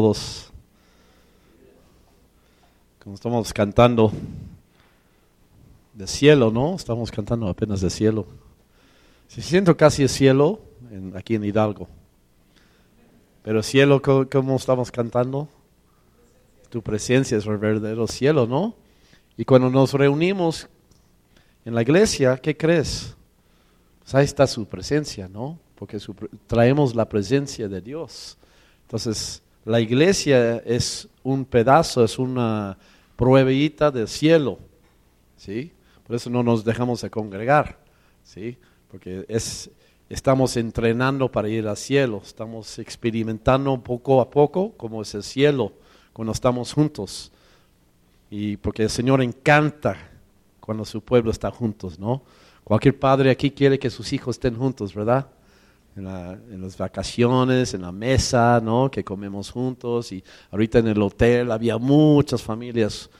todos. Como estamos cantando de cielo, ¿no? Estamos cantando apenas de cielo. Se siento casi el cielo aquí en Hidalgo. Pero cielo, ¿cómo, estamos cantando? Tu presencia es el verdadero cielo, ¿no? Y cuando nos reunimos en la iglesia, ¿qué crees? Pues ahí está su presencia, ¿no? Porque traemos la presencia de Dios. Entonces, la iglesia es un pedazo, es una pruebita del cielo, ¿sí? Por eso no nos dejamos de congregar, ¿sí? Porque es, estamos entrenando para ir al cielo, estamos experimentando poco a poco cómo es el cielo cuando estamos juntos. Y porque el Señor encanta cuando su pueblo está juntos, ¿no? Cualquier padre aquí quiere que sus hijos estén juntos, ¿verdad? En, las vacaciones, en la mesa, ¿no? Que comemos juntos. Y ahorita en el hotel había muchas familias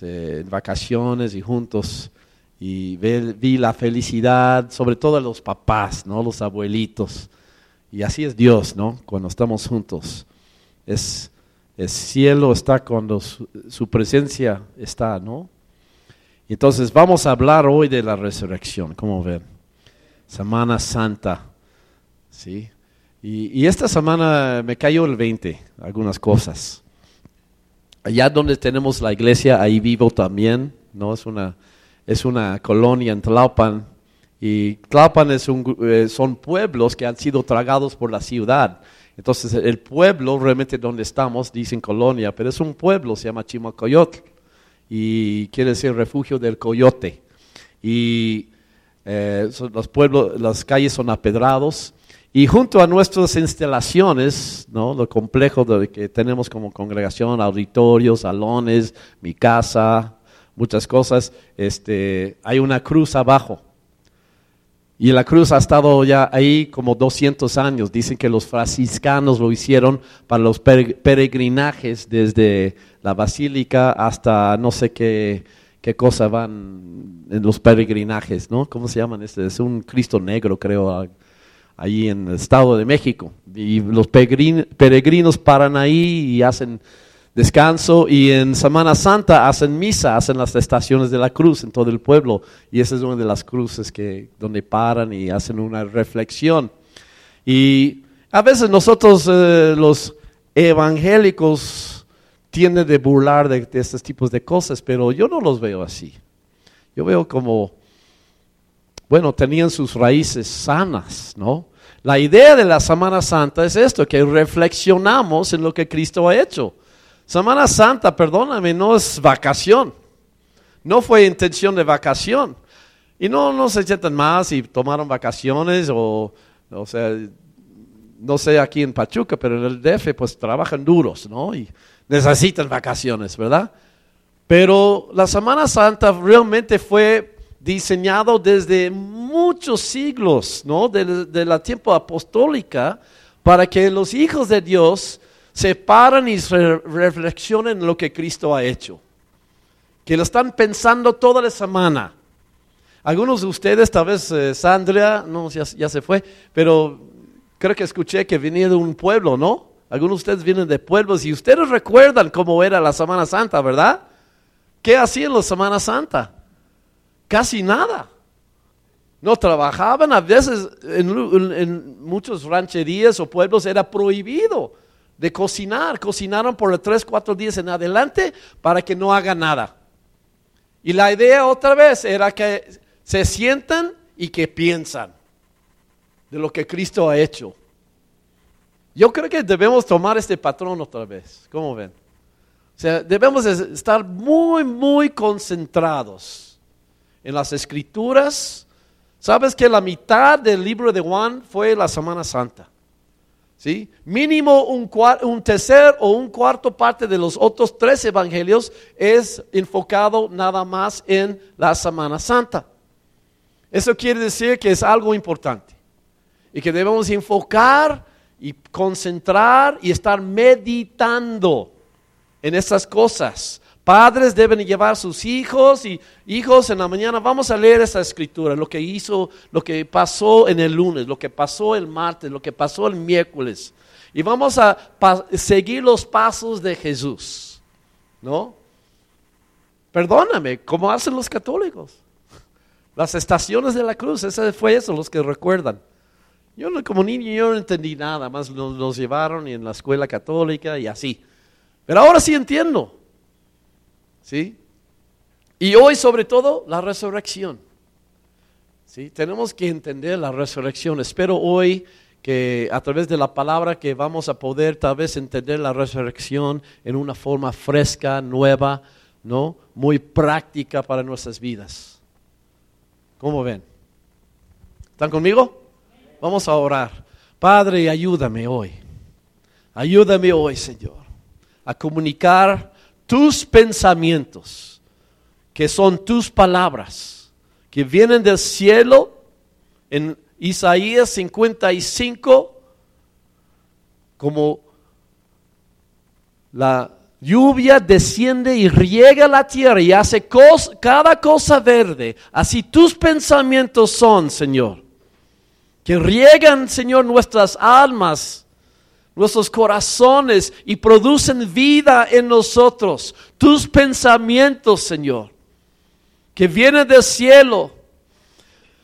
en vacaciones y juntos. Y vi, la felicidad, sobre todo los papás, ¿no? Los abuelitos. Y así es Dios, ¿no? Cuando estamos juntos. Es, el cielo está cuando su, presencia está, ¿no? Entonces vamos a hablar hoy de la resurrección, ¿cómo ven? Semana Santa. ¿Sí? Y, esta semana me cayó el 20, algunas cosas. Allá donde tenemos la iglesia, ahí vivo también, ¿no? Es una, es una colonia en Tlalpan. Y Tlalpan es un, eh, son pueblos que han sido tragados por la ciudad. Entonces, el pueblo realmente donde estamos, dicen colonia, pero es un pueblo, se llama Chimacoyotl. Y quiere decir refugio del coyote. Y eh, los pueblos, las calles son apedrados y junto a nuestras instalaciones, ¿no? lo complejo de que tenemos como congregación, auditorios, salones, mi casa, muchas cosas, este, hay una cruz abajo. Y la cruz ha estado ya ahí como 200 años. Dicen que los franciscanos lo hicieron para los peregrinajes desde la basílica hasta no sé qué, qué cosa van en los peregrinajes, ¿no? ¿Cómo se llaman? Este es un Cristo negro, creo ahí en el Estado de México. Y los peregrinos paran ahí y hacen descanso y en Semana Santa hacen misa, hacen las estaciones de la cruz en todo el pueblo y esa es una de las cruces que donde paran y hacen una reflexión. Y a veces nosotros eh, los evangélicos tienden de burlar de, de estos tipos de cosas, pero yo no los veo así. Yo veo como, bueno, tenían sus raíces sanas, ¿no? La idea de la Semana Santa es esto, que reflexionamos en lo que Cristo ha hecho. Semana Santa, perdóname, no es vacación. No fue intención de vacación. Y no, no se sientan más y tomaron vacaciones o, o sea, no sé aquí en Pachuca, pero en el DF pues trabajan duros, ¿no? Y necesitan vacaciones, ¿verdad? Pero la Semana Santa realmente fue diseñado desde muchos siglos, ¿no? De, la tiempo apostólica, para que los hijos de Dios se paran y reflexionen en lo que Cristo ha hecho. Que lo están pensando toda la semana. Algunos de ustedes, tal vez eh, Sandra, no, ya, ya, se fue, pero creo que escuché que venía de un pueblo, ¿no? Algunos de ustedes vienen de pueblos y ustedes recuerdan cómo era la Semana Santa, ¿verdad? ¿Qué hacían la Semana Santa? Casi nada. No trabajaban, a veces en, muchos rancherías o pueblos era prohibido de cocinar. Cocinaron por tres, cuatro días en adelante para que no haga nada. Y la idea otra vez era que se sientan y que piensan de lo que Cristo ha hecho. Yo creo que debemos tomar este patrón otra vez. ¿Cómo ven? O sea, debemos estar muy, muy concentrados en las escrituras. ¿Sabes que la mitad del libro de Juan fue la Semana Santa? ¿Sí? Mínimo un, un tercer o un cuarto parte de los otros tres evangelios es enfocado nada más en la Semana Santa. Eso quiere decir que es algo importante y que debemos enfocar y concentrar y estar meditando en esas cosas Padres deben llevar sus hijos y hijos en la mañana. Vamos a leer esta escritura, lo que hizo, lo que pasó en el lunes, lo que pasó el martes, lo que pasó el miércoles. y vamos a seguir los pasos de Jesús, ¿no? Perdóname, como hacen los católicos. Las estaciones de la cruz, ese fue eso, los que recuerdan. Yo como niño yo no entendí nada, más nos, nos llevaron en la escuela católica y así. Pero ahora sí entiendo. ¿Sí? Y hoy sobre todo la resurrección. ¿Sí? Tenemos que entender la resurrección. Espero hoy que a través de la palabra que vamos a poder tal vez entender la resurrección en una forma fresca, nueva, ¿no? Muy práctica para nuestras vidas. ¿Cómo ven? ¿Están conmigo? Vamos a orar. Padre, ayúdame hoy. Ayúdame hoy, Señor, a comunicar tus pensamientos, que son tus palabras, que vienen del cielo en Isaías 55, como la lluvia desciende y riega la tierra y hace cada cosa verde. Así tus pensamientos son, Señor. Que riegan, Señor, nuestras almas, nuestros corazones y producen vida en nosotros. Tus pensamientos, Señor, que vienen del cielo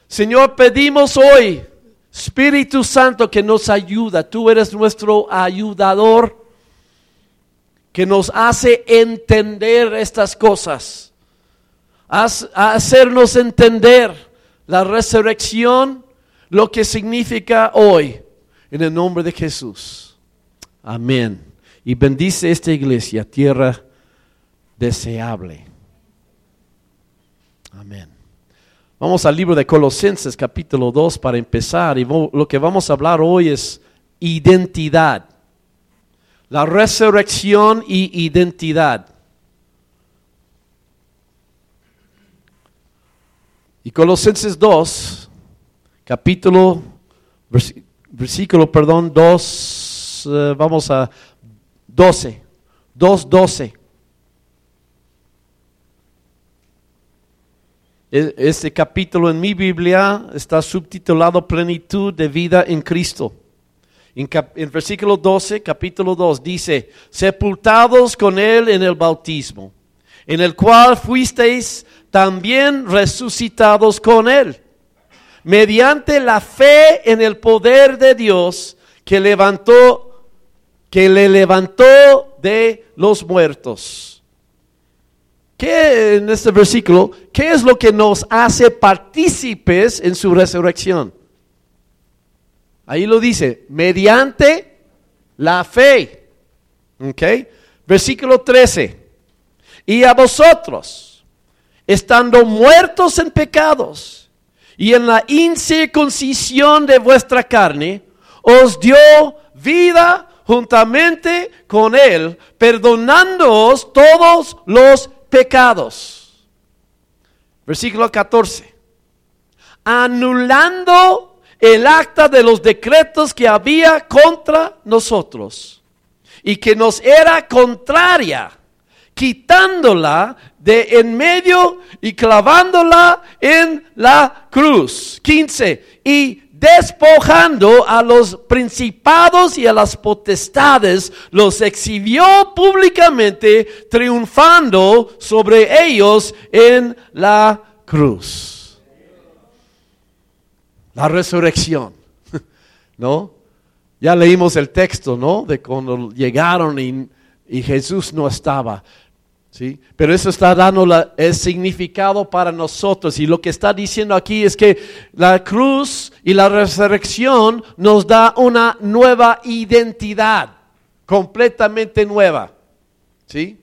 Señor, pedimos hoy, Espíritu Santo, que nos ayuda. Tú eres nuestro ayudador, que nos hace entender estas cosas. hacernos entender la resurrección, lo que significa hoy, en el nombre de Jesús. Amén. Y bendice esta iglesia, tierra deseable. Amén. Vamos al libro de Colosenses capítulo 2 para empezar y lo que vamos a hablar hoy es identidad. La resurrección y identidad. Y Colosenses 2, capítulo, versículo, perdón, 2, eh, vamos a 12, 2, 12. E, este capítulo en mi Biblia está subtitulado Plenitud de vida en Cristo. En, versículo 12, capítulo 2, dice, sepultados con Él en el bautismo, en el cual fuisteis también resucitados con Él, mediante la fe en el poder de Dios que levantó, que le levantó de los muertos ¿Qué en este versículo? ¿Qué es lo que nos hace partícipes en su resurrección? Ahí lo dice, mediante la fe. ¿Ok? Versículo 13. Y a vosotros, estando muertos en pecados y en la incircuncisión de vuestra carne, os dio vida juntamente con él, perdonándoos todos los pecados. Versículo 14. Anulando el acta de los decretos que había contra nosotros y que nos era contraria, quitándola de en medio y clavándola en la cruz. 15. Y despojando a los principados y a las potestades, los exhibió públicamente, triunfando sobre ellos en la cruz. La resurrección, ¿no? Ya leímos el texto, ¿no? De cuando llegaron y, y Jesús no estaba. Pero eso está dando el significado para nosotros. Y lo que está diciendo aquí es que la cruz y la resurrección nos da una nueva identidad, completamente nueva. ¿Sí?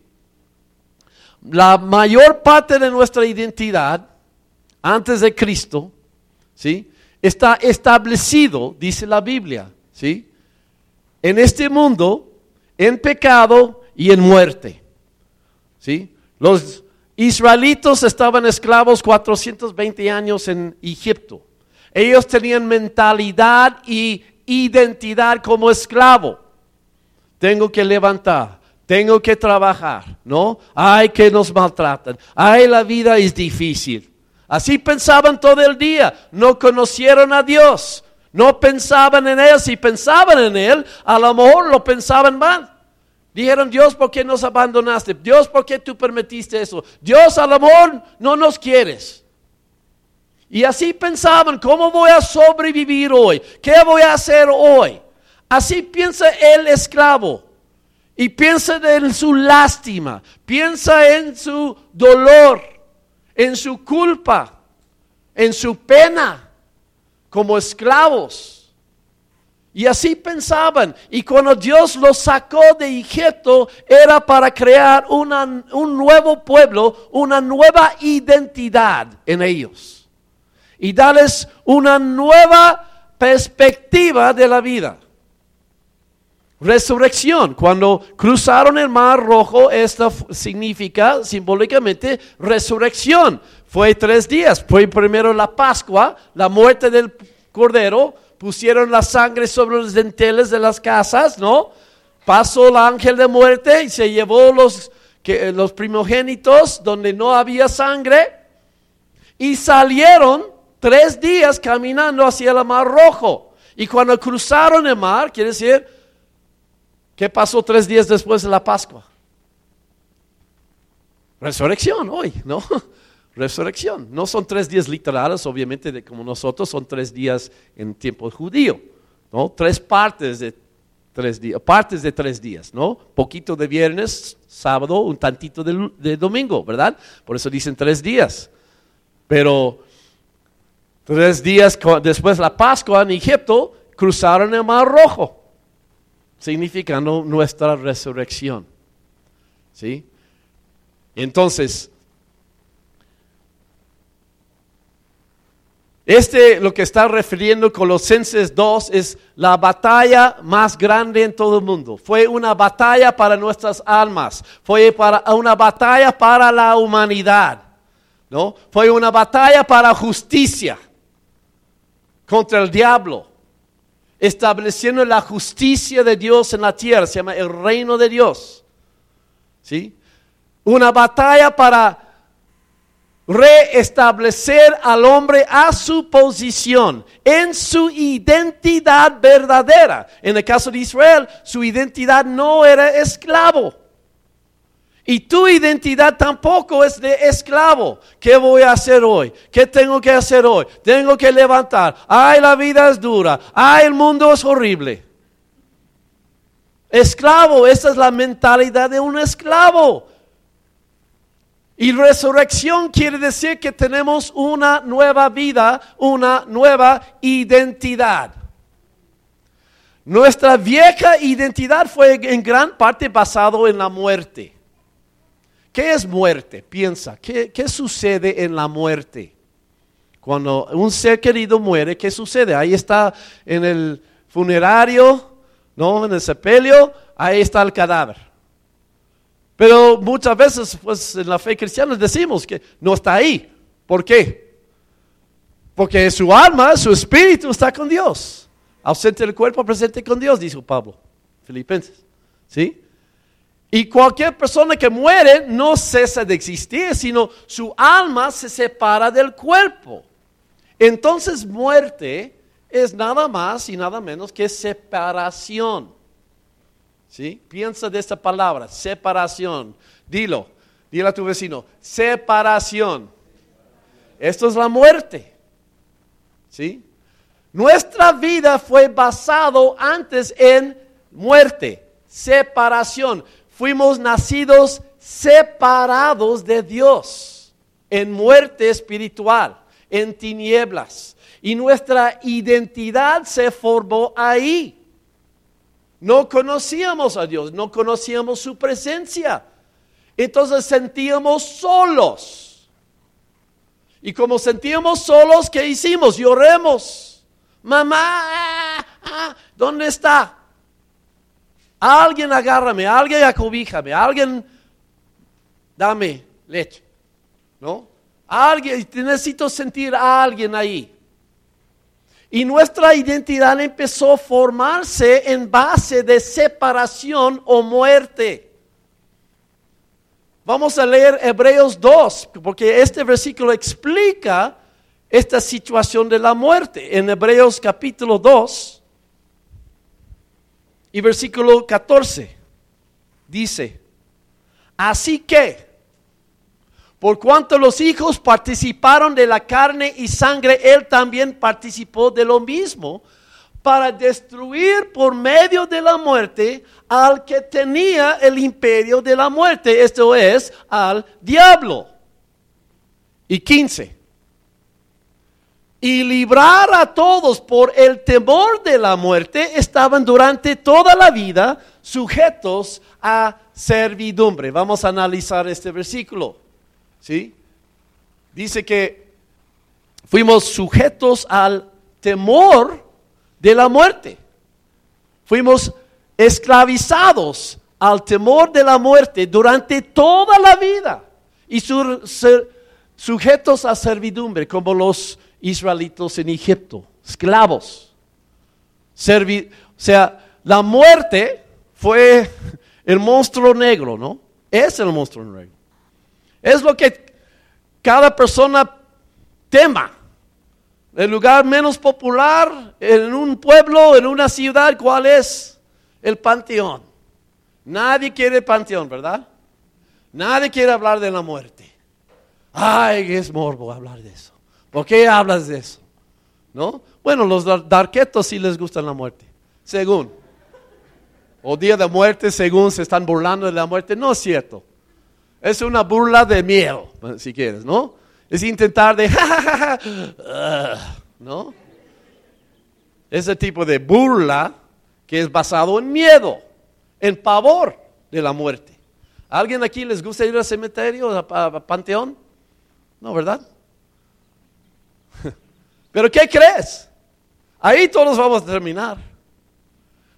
La mayor parte de nuestra identidad antes de Cristo, ¿sí? Está establecido, dice la Biblia, ¿sí? En este mundo, en pecado y en muerte. ¿Sí? Los israelitos estaban esclavos 420 años en Egipto. Ellos tenían mentalidad y identidad como esclavo. Tengo que levantar, tengo que trabajar, ¿no? Ay, que nos maltratan. Ay, la vida es difícil. Así pensaban todo el día. No conocieron a Dios. No pensaban en Él. Si pensaban en Él, a lo mejor lo pensaban mal. Dijeron, Dios, ¿por qué nos abandonaste? Dios, ¿por qué tú permitiste eso? Dios, a lo mejor no nos quieres. Y así pensaban, ¿cómo voy a sobrevivir hoy? ¿Qué voy a hacer hoy? Así piensa el esclavo. Y piensa en su lástima, piensa en su dolor, en su culpa, en su pena como esclavos. Y así pensaban. Y cuando Dios los sacó de Egipto era para crear un nuevo pueblo, una nueva identidad en ellos. Y darles una nueva perspectiva de la vida. Resurrección. Cuando cruzaron el mar rojo, esto significa simbólicamente resurrección. Fue tres días. Fue primero la Pascua, la muerte del Cordero. Pusieron la sangre sobre los denteles de las casas, ¿no? Pasó el ángel de muerte y se llevó los, que, los primogénitos donde no había sangre. Y salieron tres días caminando hacia el mar rojo. Y cuando cruzaron el mar, quiere decir, ¿Qué pasó tres días después de la Pascua? Resurrección hoy, ¿no? Resurrección. No son tres días literales, obviamente, de como nosotros, son tres días en tiempo judío, ¿no? Tres partes de tres días, partes de tres días, ¿no? Poquito de viernes, sábado, un tantito de, de domingo, ¿verdad? Por eso dicen tres días. Pero tres días después de la Pascua en Egipto, cruzaron el Mar Rojo significando nuestra resurrección. ¿Sí? Entonces, este lo que está refiriendo Colosenses 2 es la batalla más grande en todo el mundo. Fue una batalla para nuestras almas, fue para una batalla para la humanidad, ¿no? Fue una batalla para justicia contra el diablo estableciendo la justicia de Dios en la tierra, se llama el reino de Dios. ¿Sí? Una batalla para reestablecer al hombre a su posición, en su identidad verdadera. En el caso de Israel, su identidad no era esclavo. Y tu identidad tampoco es de esclavo. ¿Qué voy a hacer hoy? ¿Qué tengo que hacer hoy? Tengo que levantar. Ay, la vida es dura. Ay, el mundo es horrible. Esclavo, esa es la mentalidad de un esclavo. Y resurrección quiere decir que tenemos una nueva vida, una nueva identidad. Nuestra vieja identidad fue en gran parte basado en la muerte. ¿Qué es muerte? Piensa, ¿qué, sucede en la muerte? Cuando un ser querido muere, ¿qué sucede? Ahí está en el funerario, ¿no? En el sepelio, ahí está el cadáver. Pero muchas veces, pues en la fe cristiana decimos que no está ahí. ¿Por qué? Porque su alma, su espíritu está con Dios. Ausente del cuerpo, presente con Dios, dijo Pablo. Filipenses. ¿Sí? Y cualquier persona que muere no cesa de existir, sino su alma se separa del cuerpo. Entonces muerte es nada más y nada menos que separación. ¿Sí? Piensa de esta palabra, separación. Dilo, dile a tu vecino, separación. Esto es la muerte. ¿Sí? Nuestra vida fue basado antes en muerte, separación fuimos nacidos separados de Dios, en muerte espiritual, en tinieblas. Y nuestra identidad se formó ahí. No conocíamos a Dios, no conocíamos su presencia. Entonces sentíamos solos. Y como sentíamos solos, ¿qué hicimos? Lloremos. Mamá, ¿dónde está? Alguien agárrame, alguien acobíjame, alguien dame leche. ¿No? Alguien, necesito sentir a alguien ahí. Y nuestra identidad empezó a formarse en base de separación o muerte. Vamos a leer Hebreos 2, porque este versículo explica esta situación de la muerte. En Hebreos capítulo 2 y versículo 14 dice, así que, por cuanto los hijos participaron de la carne y sangre, él también participó de lo mismo para destruir por medio de la muerte al que tenía el imperio de la muerte, esto es, al diablo. Y 15 y librar a todos por el temor de la muerte, estaban durante toda la vida sujetos a servidumbre. Vamos a analizar este versículo. ¿Sí? Dice que fuimos sujetos al temor de la muerte. Fuimos esclavizados al temor de la muerte durante toda la vida y sujetos a servidumbre como los israelitos en Egipto, esclavos. o sea, la muerte fue el monstruo negro, ¿no? Es el monstruo negro. Es lo que cada persona tema. El lugar menos popular en un pueblo, en una ciudad, ¿cuál es? El panteón. Nadie quiere panteón, ¿verdad? Nadie quiere hablar de la muerte. Ay, es morbo hablar de eso. ¿Por qué hablas de eso? ¿No? Bueno, los darquetos sí les gusta la muerte, según. O día de muerte, según se están burlando de la muerte. No es cierto. Es una burla de miedo, si quieres, ¿no? Es intentar de, ¿no? Ese tipo de burla que es basado en miedo, en pavor de la muerte. alguien aquí les gusta ir al cementerio, a panteón? No, ¿verdad? Pero ¿qué crees? Ahí todos vamos a terminar.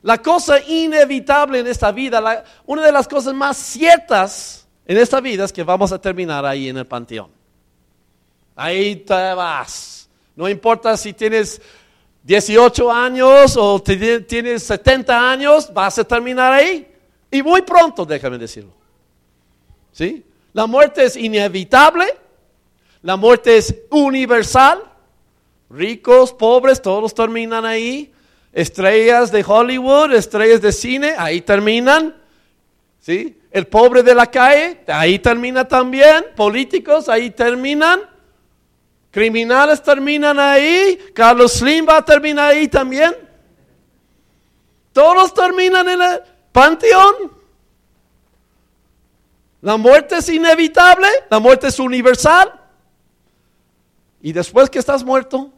La cosa inevitable en esta vida, una de las cosas más ciertas en esta vida es que vamos a terminar ahí en el panteón. Ahí te vas. No importa si tienes 18 años o tienes 70 años, vas a terminar ahí. Y muy pronto, déjame decirlo. ¿Sí? La muerte es inevitable. La muerte es universal. Ricos, pobres, todos terminan ahí. Estrellas de Hollywood, estrellas de cine, ahí terminan. ¿Sí? El pobre de la calle, ahí termina también. Políticos, ahí terminan. Criminales terminan ahí. Carlos Slim va a terminar ahí también. Todos terminan en el panteón. La muerte es inevitable, la muerte es universal. Y después que estás muerto,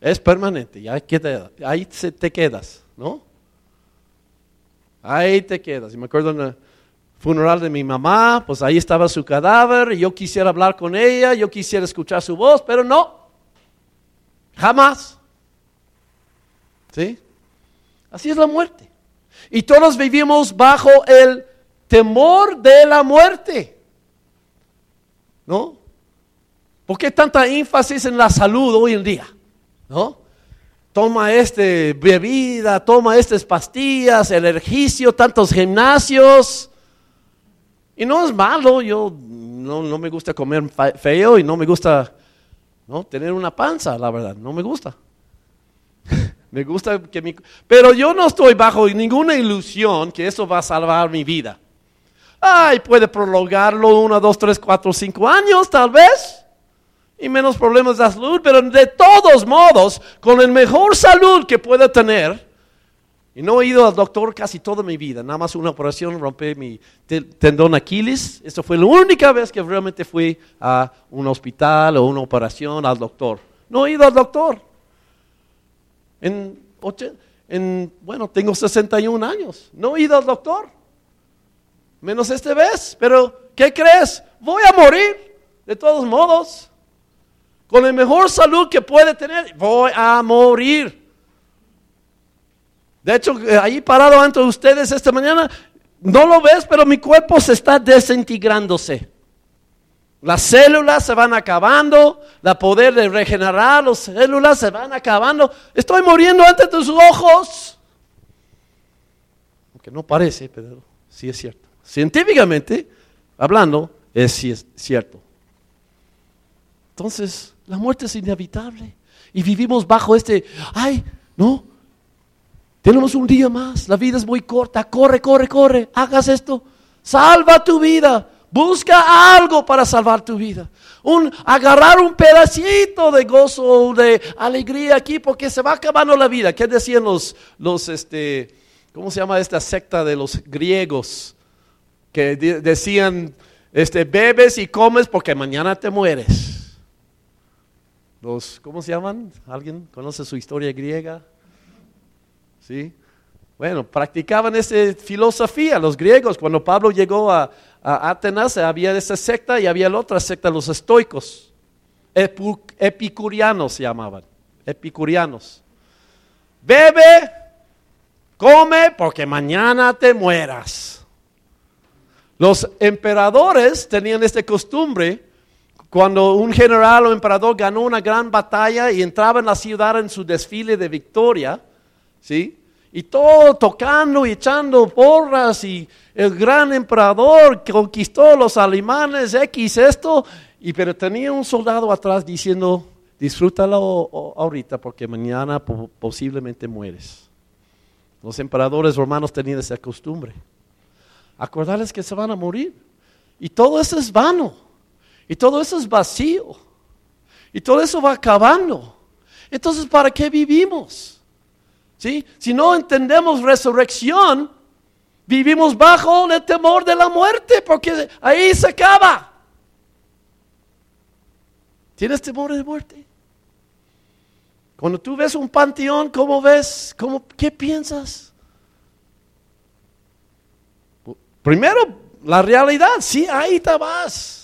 es permanente, ya ahí te quedas, ¿no? Ahí te quedas. Y me acuerdo en el funeral de mi mamá, pues ahí estaba su cadáver, y yo quisiera hablar con ella, yo quisiera escuchar su voz, pero no, jamás. ¿Sí? Así es la muerte. Y todos vivimos bajo el temor de la muerte. ¿No? ¿Por qué tanta énfasis en la salud hoy en día? ¿No? Toma este bebida, toma estas pastillas, el ejercicio, tantos gimnasios. Y no es malo, yo no, me gusta comer feo y no me gusta ¿no? tener una panza, la verdad, no me gusta. me gusta que mi... Pero yo no estoy bajo ninguna ilusión que eso va a salvar mi vida. Ay, puede prolongarlo uno, dos, tres, cuatro, cinco años, tal vez y menos problemas de salud, pero de todos modos, con el mejor salud que pueda tener, y no he ido al doctor casi toda mi vida, nada más una operación, rompí mi tendón Aquiles, esa fue la única vez que realmente fui a un hospital o una operación al doctor. No he ido al doctor. En, en, bueno, tengo 61 años, no he ido al doctor, menos esta vez, pero ¿qué crees? Voy a morir, de todos modos con la mejor salud que puede tener, voy a morir. De hecho, eh, ahí parado ante ustedes esta mañana, no lo ves, pero mi cuerpo se está desintegrándose. Las células se van acabando, la poder de regenerar las células se van acabando. Estoy muriendo ante tus ojos. Aunque no parece, pero sí es cierto. Científicamente hablando, es, sí es cierto. Entonces, la muerte es inevitable. Y vivimos bajo este, ay, no, tenemos un día más, la vida es muy corta, corre, corre, corre, hagas esto, salva tu vida, busca algo para salvar tu vida. Un, agarrar un pedacito de gozo, de alegría aquí, porque se va acabando la vida. ¿Qué decían los, los este, cómo se llama esta secta de los griegos? Que decían, este, bebes y comes porque mañana te mueres. Los, ¿cómo se llaman? ¿Alguien conoce su historia griega? ¿Sí? Bueno, practicaban esa filosofía los griegos. Cuando Pablo llegó a, Atenas había esa secta y había la otra secta, los estoicos. epicurianos se llamaban. Epicurianos. Bebe, come porque mañana te mueras. Los emperadores tenían esta costumbre cuando un general o emperador ganó una gran batalla y entraba en la ciudad en su desfile de victoria, ¿sí? Y todo tocando y echando porras y el gran emperador conquistó los alemanes, X esto, y pero tenía un soldado atrás diciendo, disfrútalo ahorita porque mañana posiblemente mueres. Los emperadores romanos tenían esa costumbre. Acordarles que se van a morir. Y todo eso es vano. Y todo eso es vacío. Y todo eso va acabando. Entonces, ¿para qué vivimos? ¿Sí? Si no entendemos resurrección, vivimos bajo el temor de la muerte, porque ahí se acaba. ¿Tienes temor de muerte? Cuando tú ves un panteón, ¿cómo ves? ¿Cómo, ¿Qué piensas? Primero, la realidad, sí, ahí te vas.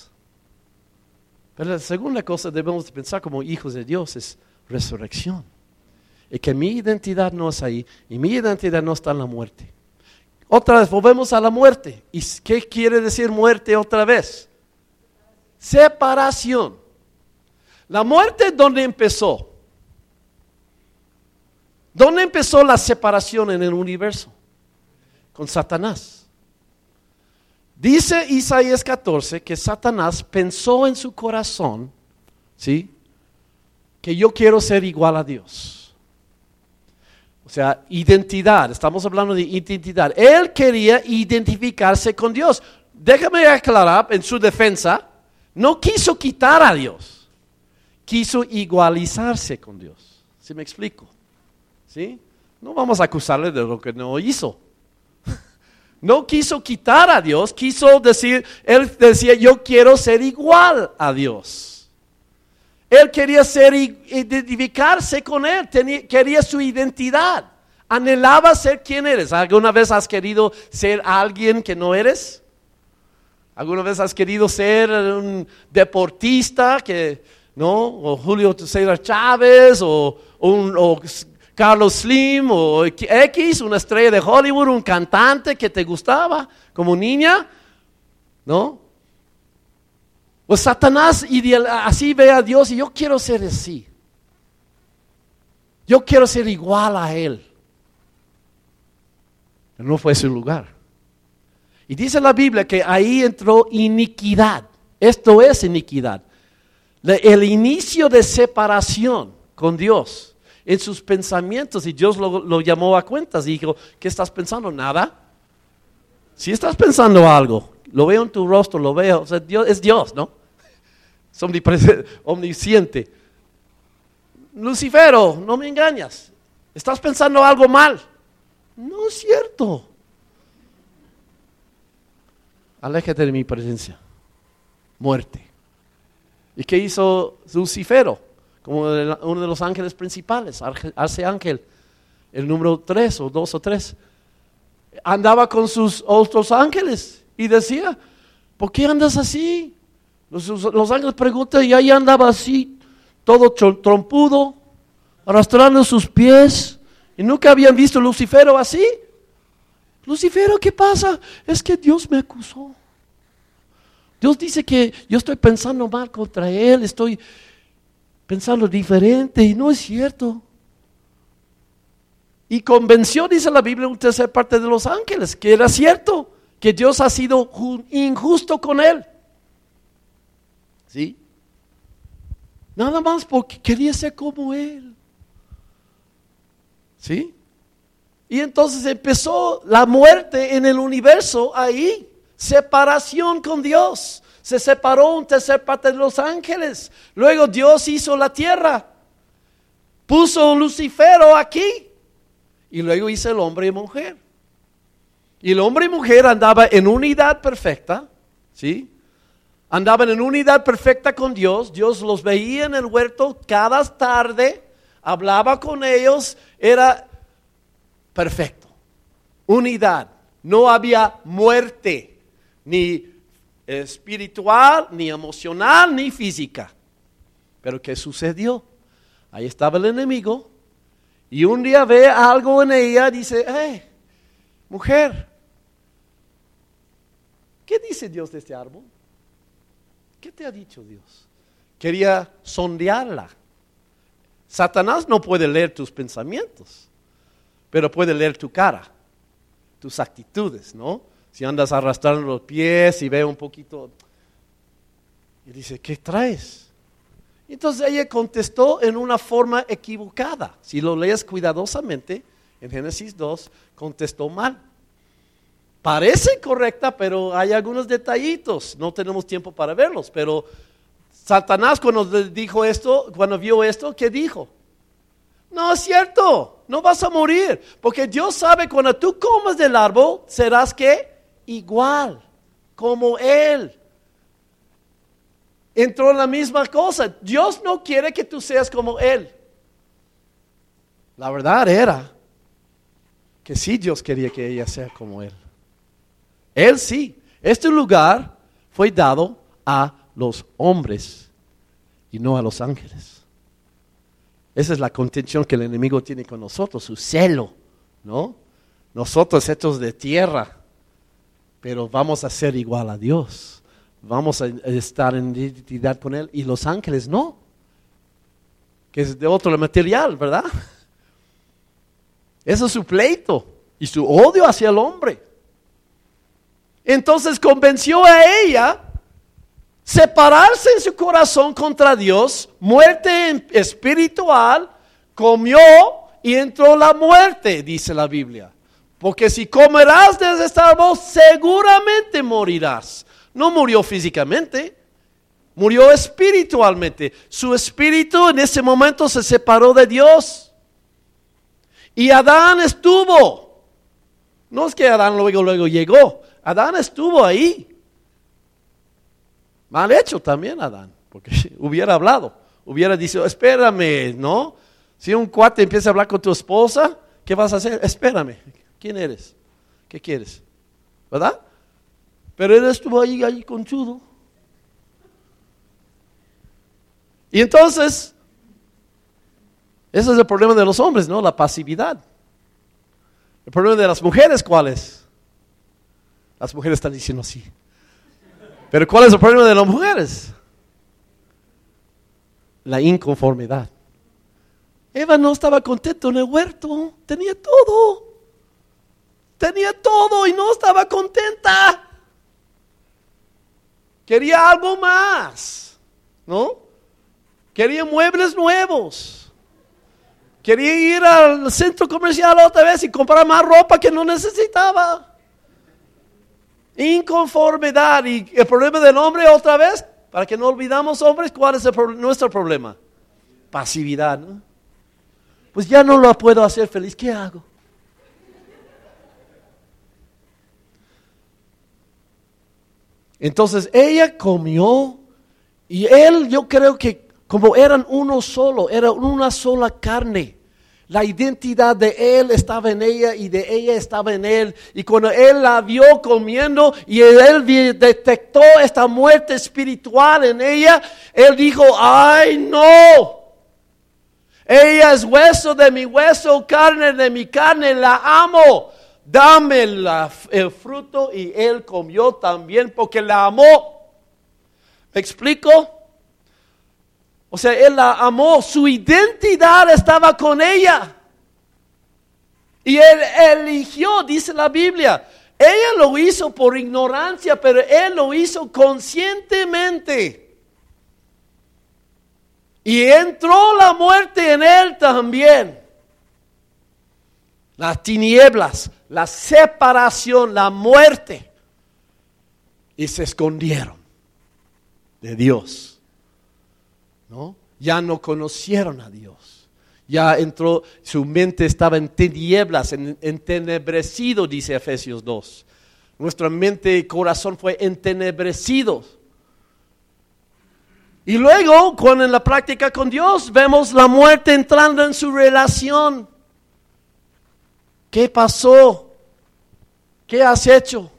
Pero la segunda cosa debemos pensar como hijos de Dios es resurrección. Y que mi identidad no es ahí y mi identidad no está en la muerte. Otra vez, volvemos a la muerte. ¿Y qué quiere decir muerte otra vez? Separación. La muerte, ¿dónde empezó? ¿Dónde empezó la separación en el universo? Con Satanás. Dice Isaías 14 que Satanás pensó en su corazón, ¿sí? Que yo quiero ser igual a Dios. O sea, identidad, estamos hablando de identidad. Él quería identificarse con Dios. Déjame aclarar en su defensa, no quiso quitar a Dios, quiso igualizarse con Dios. ¿Sí me explico? ¿Sí? No vamos a acusarle de lo que no hizo. No quiso quitar a Dios, quiso decir, él decía, yo quiero ser igual a Dios. Él quería ser, identificarse con Él, quería su identidad. Anhelaba ser quien eres. ¿Alguna vez has querido ser alguien que no eres? ¿Alguna vez has querido ser un deportista que, no? O Julio César Chávez o, un, Carlos Slim o X, una estrella de Hollywood, un cantante que te gustaba como niña, ¿no? Pues Satanás así ve a Dios y yo quiero ser así. Yo quiero ser igual a Él. Pero no fue su lugar. Y dice la Biblia que ahí entró iniquidad. Esto es iniquidad. El inicio de separación con Dios en sus pensamientos y Dios lo, llamó a cuentas y dijo, ¿qué estás pensando? Nada. Si estás pensando algo, lo veo en tu rostro, lo veo, o sea, Dios, es Dios, ¿no? Es omnisciente. Lucifero, no me engañas. Estás pensando algo mal. No es cierto. Aléjate de mi presencia. Muerte. ¿Y qué hizo Lucifero? Como uno de los ángeles principales, hace ángel, el número tres o dos o tres. Andaba con sus otros ángeles y decía, ¿por qué andas así? Los, ángeles preguntan y ahí andaba así, todo trompudo, arrastrando sus pies. Y nunca habían visto a Lucifero así. Lucifero, ¿qué pasa? Es que Dios me acusó. Dios dice que yo estoy pensando mal contra él, estoy pensarlo diferente y no es cierto. Y convenció, dice la Biblia, un tercer parte de los ángeles, que era cierto, que Dios ha sido injusto con él. ¿Sí? Nada más porque quería ser como Él. ¿Sí? Y entonces empezó la muerte en el universo ahí. Separación con Dios. Se separó un tercer parte de los ángeles. Luego Dios hizo la tierra. Puso un Lucifero aquí. Y luego hizo el hombre y mujer. Y el hombre y mujer andaban en unidad perfecta. ¿Sí? Andaban en unidad perfecta con Dios. Dios los veía en el huerto cada tarde, hablaba con ellos, era perfecto. Unidad. No había muerte, ni espiritual, ni emocional, ni física. Pero ¿qué sucedió? Ahí estaba el enemigo y un día ve algo en ella, dice, hey, mujer, ¿qué dice Dios de este árbol? ¿Qué te ha dicho Dios? Quería sondearla. Satanás no puede leer tus pensamientos, pero puede leer tu cara, tus actitudes, ¿no? Si andas arrastrando los pies y ve un poquito, y dice, ¿qué traes? Entonces ella contestó en una forma equivocada. Si lo lees cuidadosamente, en Génesis 2, contestó mal parece correcta, pero hay algunos detallitos. No tenemos tiempo para verlos, pero Satanás cuando dijo esto, cuando vio esto, ¿qué dijo? No es cierto, no vas a morir, porque Dios sabe cuando tú comas del árbol serás que igual como él. Entró en la misma cosa. Dios no quiere que tú seas como él. La verdad era que sí Dios quería que ella sea como él. Él sí. Este lugar fue dado a los hombres y no a los ángeles. Esa es la contención que el enemigo tiene con nosotros, su celo, ¿no? Nosotros hechos de tierra, pero vamos a ser igual a Dios. Vamos a estar en identidad con Él y los ángeles no, que es de otro material, ¿verdad? Eso es su pleito y su odio hacia el hombre. Entonces convenció a ella separarse en su corazón contra Dios, muerte espiritual, comió y entró la muerte, dice la Biblia. Porque si comerás de este árbol, seguramente morirás. No murió físicamente, murió espiritualmente. Su espíritu en ese momento se separó de Dios. Y Adán estuvo. No es que Adán luego, luego llegó. Adán estuvo ahí. Mal hecho también Adán, porque hubiera hablado, hubiera dicho, espérame, ¿no? Si un cuate empieza a hablar con tu esposa, ¿qué vas a hacer? Espérame, ¿quién eres? ¿Qué quieres? ¿Verdad? Pero él estuvo ahí, ahí conchudo. Y entonces, ese es el problema de los hombres, ¿no? La pasividad. El problema de las mujeres, ¿cuál es? Las mujeres están diciendo así. Pero ¿cuál es el problema de las mujeres? La inconformidad. Eva no estaba contento en el huerto, tenía todo. Tenía todo y no estaba contenta. Quería algo más, ¿no? Quería muebles nuevos. Quería ir al centro comercial otra vez y comprar más ropa que no necesitaba. Inconformidad. Y el problema del hombre otra vez, para que no olvidamos hombres, ¿cuál es nuestro problema? Pasividad. Pues ya no lo puedo hacer feliz. ¿Qué hago? Entonces ella comió y él yo creo que como eran uno solo, era una sola carne. La identidad de él estaba en ella y de ella estaba en él. Y cuando él la vio comiendo y él detectó esta muerte espiritual en ella, él dijo, ay no. Ella es hueso de mi hueso, carne de mi carne, la amo. Dame el fruto y él comió también porque la amó. ¿Me explico? O sea, él la amó, su identidad estaba con ella. Y él eligió, dice la Biblia. Ella lo hizo por ignorancia, pero él lo hizo conscientemente. Y entró la muerte en él también. Las tinieblas, la separación, la muerte. Y se escondieron de Dios. ¿No? Ya no conocieron a Dios. Ya entró, su mente estaba en tinieblas, en, entenebrecido, dice Efesios 2. Nuestra mente y corazón fue entenebrecido. Y luego, cuando en la práctica con Dios vemos la muerte entrando en su relación. ¿Qué pasó? ¿Qué has hecho?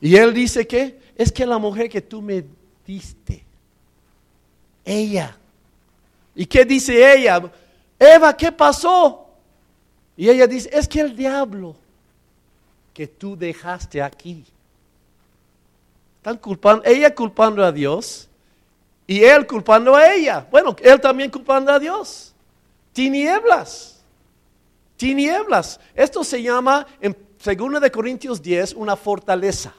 Y él dice que es que la mujer que tú me diste, ella. ¿Y qué dice ella? Eva, ¿qué pasó? Y ella dice, es que el diablo que tú dejaste aquí. Están culpando, ella culpando a Dios y él culpando a ella. Bueno, él también culpando a Dios. Tinieblas. Tinieblas. Esto se llama en 2 de Corintios 10 una fortaleza.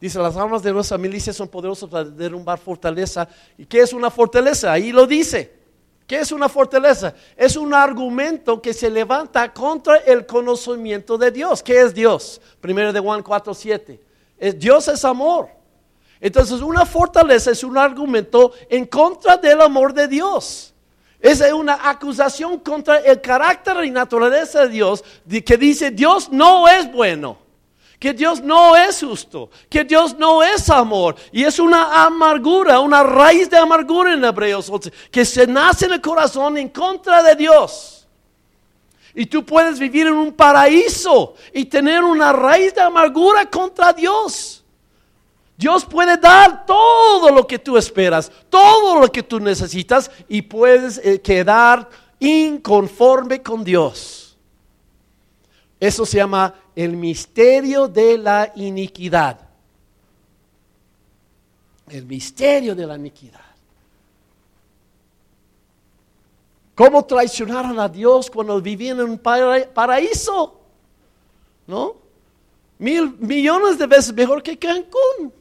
Dice, las armas de nuestra milicia son poderosas para derrumbar fortaleza. ¿Y qué es una fortaleza? Ahí lo dice. ¿Qué es una fortaleza? Es un argumento que se levanta contra el conocimiento de Dios. ¿Qué es Dios? Primero de Juan 4, 7. Dios es amor. Entonces una fortaleza es un argumento en contra del amor de Dios. Es una acusación contra el carácter y naturaleza de Dios que dice Dios no es bueno que Dios no es justo, que Dios no es amor. Y es una amargura, una raíz de amargura en Hebreos que se nace en el corazón en contra de Dios. Y tú puedes vivir en un paraíso y tener una raíz de amargura contra Dios. Dios puede dar todo lo que tú esperas, todo lo que tú necesitas y puedes eh, quedar inconforme con Dios. Eso se llama el misterio de la iniquidad. El misterio de la iniquidad. ¿Cómo traicionaron a Dios cuando vivían en un paraíso? ¿No? Mil millones de veces mejor que Cancún.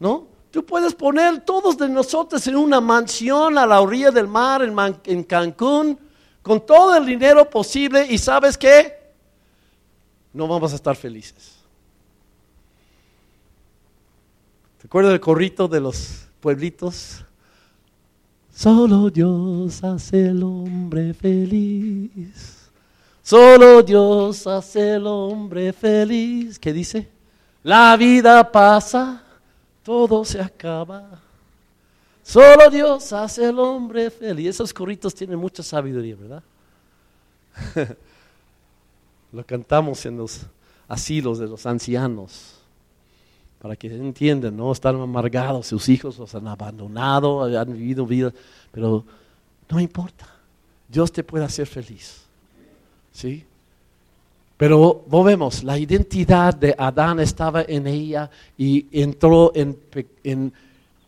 ¿No? Tú puedes poner todos de nosotros en una mansión a la orilla del mar en, Cancún con todo el dinero posible y sabes qué? no vamos a estar felices. ¿Te acuerdas del corrito de los pueblitos? Solo Dios hace el hombre feliz. Solo Dios hace el hombre feliz. ¿Qué dice? La vida pasa, todo se acaba. Solo Dios hace el hombre feliz. Esos corritos tienen mucha sabiduría, ¿verdad? Lo cantamos en los asilos de los ancianos. Para que entiendan, no están amargados, sus hijos los han abandonado, han vivido vida, pero no importa. Dios te puede hacer feliz. ¿Sí? Pero volvemos, la identidad de Adán estaba en ella y entró en, en,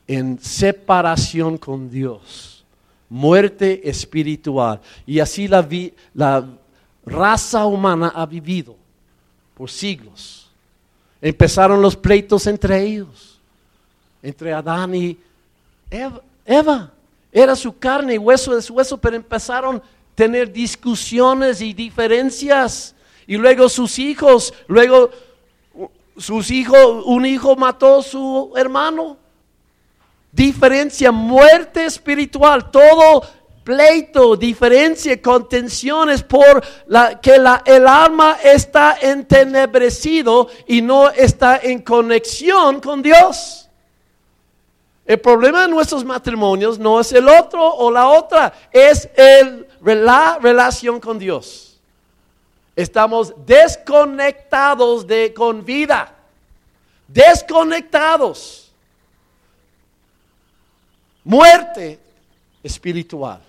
en, separación con Dios, muerte espiritual. Y así la, vi, la raza humana ha vivido por siglos. Empezaron los pleitos entre ellos, entre Adán y Eva. Era su carne y hueso de su hueso, pero empezaron a tener discusiones y diferencias. Y luego sus hijos, luego sus hijos, un hijo mató a su hermano. Diferencia, muerte espiritual, todo pleito, diferencia, contenciones por la, que la, el alma está entenebrecido y no está en conexión con Dios. El problema de nuestros matrimonios no es el otro o la otra, es el, la relación con Dios. Estamos desconectados de con vida, desconectados. Muerte espiritual.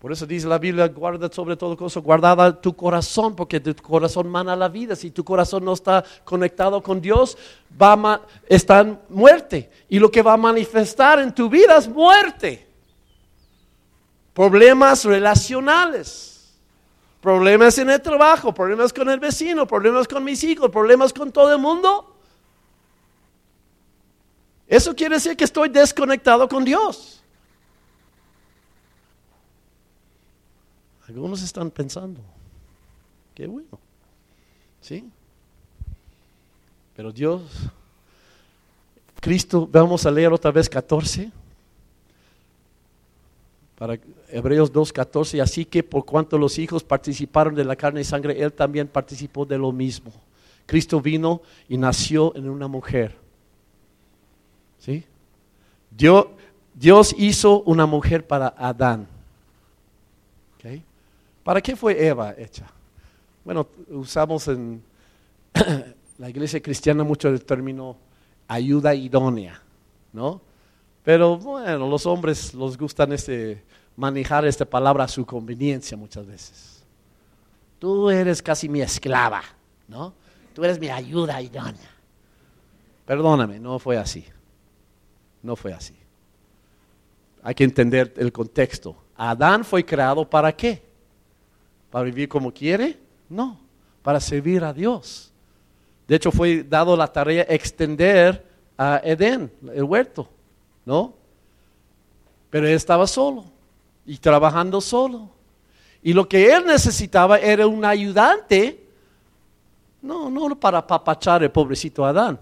Por eso dice la Biblia, guarda sobre todo cosa, guardada tu corazón, porque tu corazón mana la vida. Si tu corazón no está conectado con Dios, va está en muerte. Y lo que va a manifestar en tu vida es muerte. Problemas relacionales, problemas en el trabajo, problemas con el vecino, problemas con mis hijos, problemas con todo el mundo. Eso quiere decir que estoy desconectado con Dios. Algunos están pensando, qué bueno, ¿sí? Pero Dios, Cristo, vamos a leer otra vez 14, para Hebreos 2, 14, así que por cuanto los hijos participaron de la carne y sangre, Él también participó de lo mismo. Cristo vino y nació en una mujer. ¿Sí? Dios, Dios hizo una mujer para Adán. ¿Para qué fue Eva hecha? Bueno, usamos en la iglesia cristiana mucho el término ayuda idónea, ¿no? Pero bueno, los hombres les gustan este, manejar esta palabra a su conveniencia muchas veces. Tú eres casi mi esclava, ¿no? Tú eres mi ayuda idónea. Perdóname, no fue así. No fue así. Hay que entender el contexto. Adán fue creado para qué? ¿Para vivir como quiere? No, para servir a Dios. De hecho, fue dado la tarea extender a Edén, el huerto, ¿no? Pero él estaba solo y trabajando solo. Y lo que él necesitaba era un ayudante, no, no para papachar el pobrecito Adán.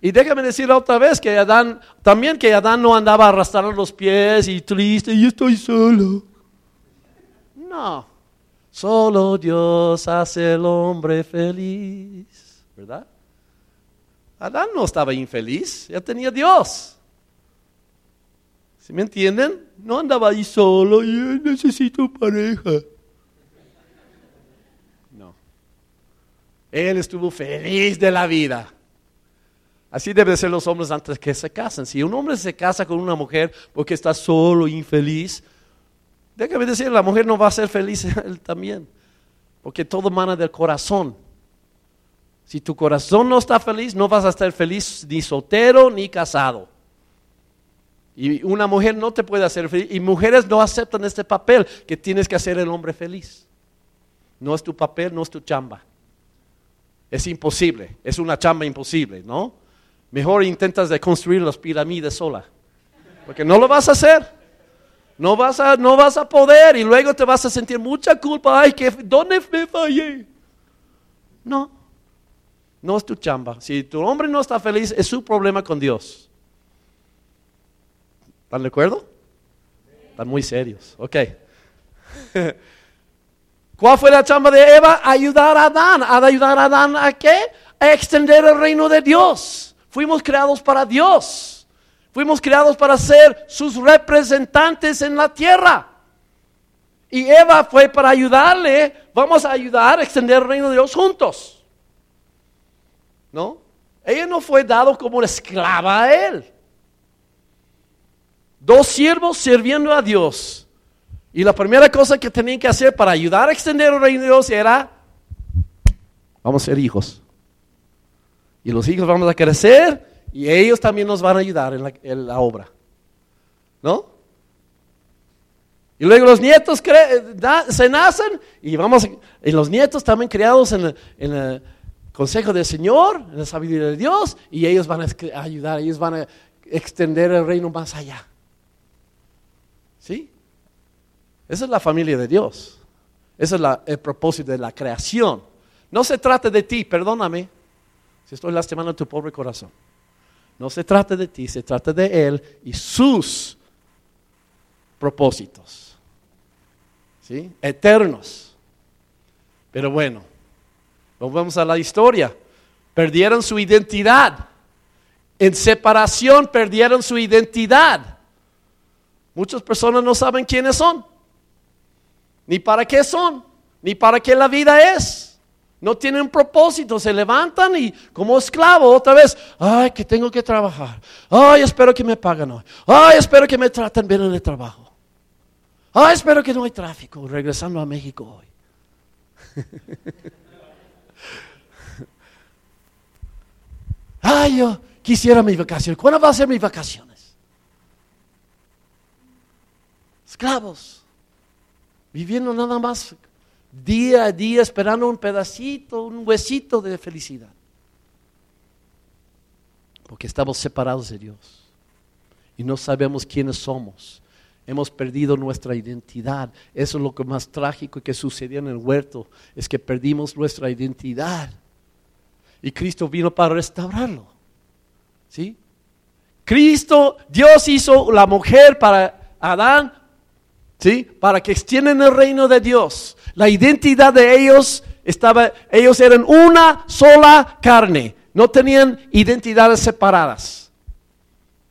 Y déjame decir otra vez que Adán, también que Adán no andaba arrastrando los pies y triste, y estoy solo. No, solo Dios hace al hombre feliz, ¿verdad? Adán no estaba infeliz, ya tenía Dios. ¿Sí me entienden? No andaba ahí solo y necesito pareja. No. Él estuvo feliz de la vida. Así deben ser los hombres antes que se casan. Si un hombre se casa con una mujer porque está solo, infeliz, déjame decir, la mujer no va a ser feliz él también. Porque todo mana del corazón. Si tu corazón no está feliz, no vas a estar feliz ni soltero ni casado. Y una mujer no te puede hacer feliz. Y mujeres no aceptan este papel que tienes que hacer el hombre feliz. No es tu papel, no es tu chamba. Es imposible, es una chamba imposible, ¿no? Mejor intentas de construir las pirámides sola. Porque no lo vas a hacer. No vas a, no vas a poder y luego te vas a sentir mucha culpa. Ay, que, ¿dónde me fallé? No, no es tu chamba. Si tu hombre no está feliz, es su problema con Dios. ¿Están de acuerdo? Están muy serios. Ok. ¿Cuál fue la chamba de Eva? Ayudar a Adán. ¿A ayudar a Adán a qué? A extender el reino de Dios. Fuimos creados para Dios. Fuimos creados para ser sus representantes en la tierra. Y Eva fue para ayudarle. Vamos a ayudar a extender el reino de Dios juntos. ¿No? Ella no fue dado como esclava a él. Dos siervos sirviendo a Dios. Y la primera cosa que tenían que hacer para ayudar a extender el reino de Dios era, vamos a ser hijos. Y los hijos vamos a crecer y ellos también nos van a ayudar en la, obra. ¿No? Y luego los nietos se nacen y vamos, y los nietos también criados en el, consejo del Señor, en la sabiduría de Dios, y ellos van a ayudar, ellos van a extender el reino más allá. ¿Sí? Esa es la familia de Dios. Ese es el propósito de la creación. No se trata de ti, perdóname, si estoy lastimando tu pobre corazón. No se trata de ti, se trata de Él y sus propósitos. ¿Sí? Eternos. Pero bueno, volvemos a la historia. Perdieron su identidad. En separación perdieron su identidad. Muchas personas no saben quiénes son, ni para qué son, ni para qué la vida es. No tienen propósito, se levantan y como esclavo otra vez, ay, que tengo que trabajar. Ay, espero que me paguen hoy. Ay, espero que me traten bien en el trabajo. Ay, espero que no hay tráfico regresando a México hoy. ay, yo quisiera mi vacación. ¿Cuándo va a ser mi vacación? esclavos, viviendo nada más día a día esperando un pedacito, un huesito de felicidad. Porque estamos separados de Dios y no sabemos quiénes somos. Hemos perdido nuestra identidad. Eso es lo que más trágico que sucedió en el huerto, es que perdimos nuestra identidad. Y Cristo vino para restaurarlo. ¿Sí? Cristo, Dios hizo la mujer para Adán, ¿sí? Para que extiendan el reino de Dios. La identidad de ellos estaba, ellos eran una sola carne, no tenían identidades separadas.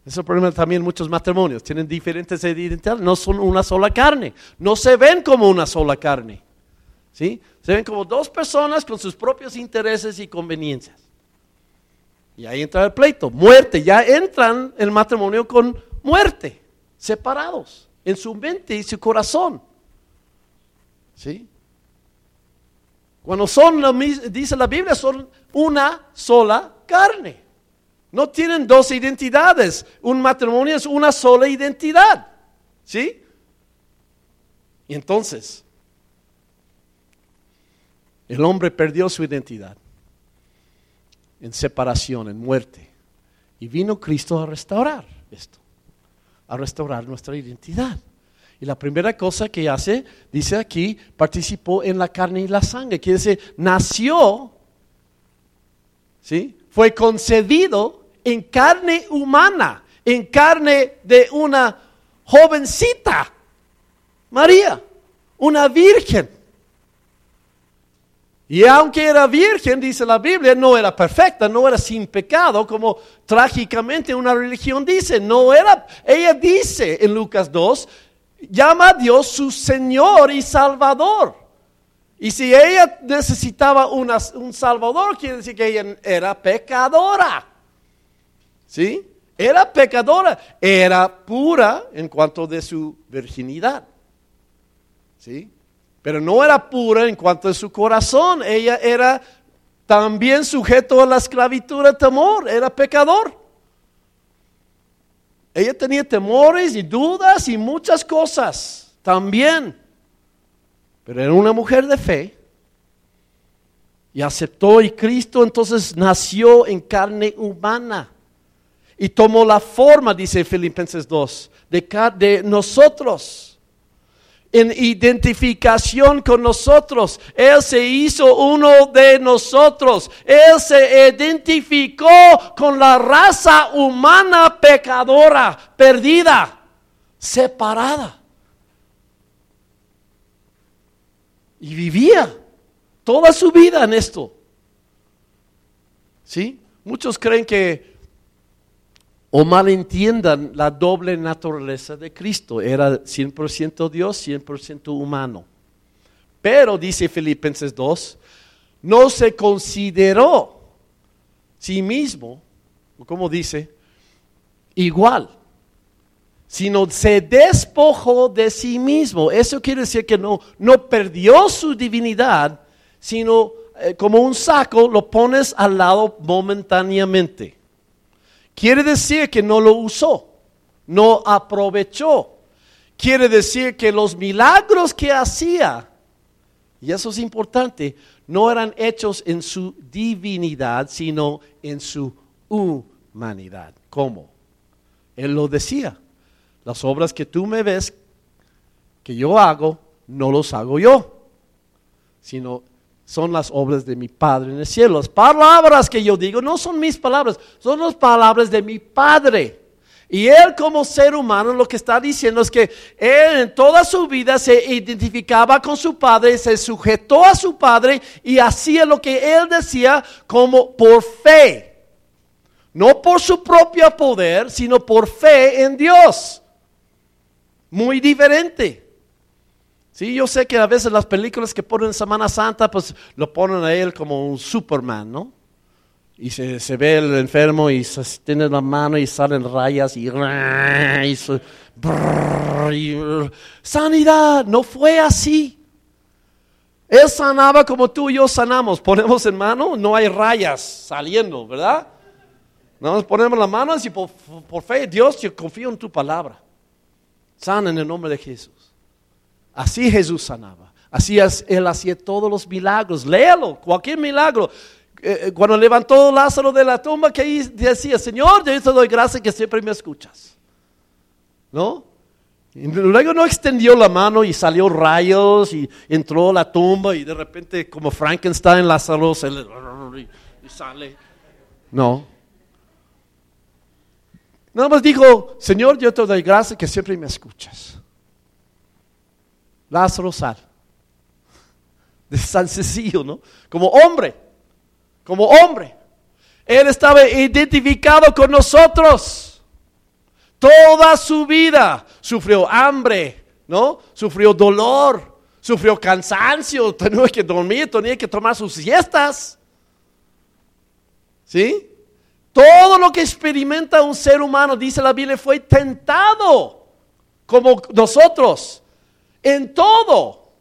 Es el problema también muchos matrimonios, tienen diferentes identidades, no son una sola carne, no se ven como una sola carne. ¿Sí? Se ven como dos personas con sus propios intereses y conveniencias. Y ahí entra el pleito, muerte, ya entran el matrimonio con muerte, separados en su mente y su corazón. ¿Sí? Cuando son, dice la Biblia, son una sola carne. No tienen dos identidades. Un matrimonio es una sola identidad. ¿Sí? Y entonces, el hombre perdió su identidad en separación, en muerte. Y vino Cristo a restaurar esto, restaurar nuestra identidad. Y la primera cosa que hace, dice aquí, participó en la carne y la sangre. Quiere decir, nació, ¿sí? Fue concebido en carne humana, en carne de una jovencita, María, una virgen. Y aunque era virgen, dice la Biblia, no era perfecta, no era sin pecado, como trágicamente una religión dice, no era, ella dice en Lucas 2, llama a Dios su Señor y Salvador. Y si ella necesitaba un Salvador, quiere decir que ella era pecadora. ¿Sí? Era pecadora, era pura en cuanto de su virginidad. ¿Sí? Pero no era pura en cuanto a su corazón. Ella era también sujeto a la esclavitud de temor, era pecador. Ella tenía temores y dudas y muchas cosas también, pero era una mujer de fe y aceptó y Cristo entonces nació en carne humana y tomó la forma, dice Filipenses 2, de, de nosotros en identificación con nosotros. Él se hizo uno de nosotros. Él se identificó con la raza humana pecadora, perdida, separada. Y vivía toda su vida en esto. ¿Sí? Muchos creen que o malentiendan la doble naturaleza de Cristo. Era 100% Dios, 100% humano. Pero, dice Filipenses 2, no se consideró sí mismo, como dice, igual, sino se despojó de sí mismo. Eso quiere decir que no, no perdió su divinidad, sino eh, como un saco lo pones al lado momentáneamente. Quiere decir que no lo usó, no aprovechó. Quiere decir que los milagros que hacía, y eso es importante, no eran hechos en su divinidad, sino en su humanidad. ¿Cómo? Él lo decía. Las obras que tú me ves, que yo hago, no los hago yo, sino son las obras de mi Padre en el cielo. Las palabras que yo digo no son mis palabras, son las palabras de mi Padre. Y él como ser humano lo que está diciendo es que él en toda su vida se identificaba con su padre, se sujetó a su padre y hacía lo que él decía como por fe. No por su propio poder, sino por fe en Dios. Muy diferente. Sí, yo sé que a veces las películas que ponen en Semana Santa, pues lo ponen a él como un Superman, ¿no? Y se, ve el enfermo y se tiene la mano y salen rayas y, sanidad, no fue así. Él sanaba como tú y yo sanamos. Ponemos en mano, no hay rayas saliendo, ¿verdad? Nos ponemos las manos y por, por fe, Dios, yo confío en tu palabra. Sana en el nombre de Jesús. Así Jesús sanaba. Así él hacía todos los milagros. Léalo, cualquier milagro. eh, cuando levantó Lázaro de la tumba, que decía, Señor, yo te doy gracias que siempre me escuchas. ¿No? Y luego no extendió la mano y salió rayos y entró a la tumba y de repente como Frankenstein Lázaro se le, sale. No. Nada más dijo, Señor, yo te doy gracias que siempre me escuchas. Lázaro sal. De San sencillo, ¿no? Como hombre, como hombre. Él estaba identificado con nosotros. Toda su vida sufrió hambre, ¿no? Sufrió dolor, sufrió cansancio, tenía que dormir, tenía que tomar sus siestas. ¿Sí? Todo lo que experimenta un ser humano, dice la Biblia, fue tentado como nosotros, en todo,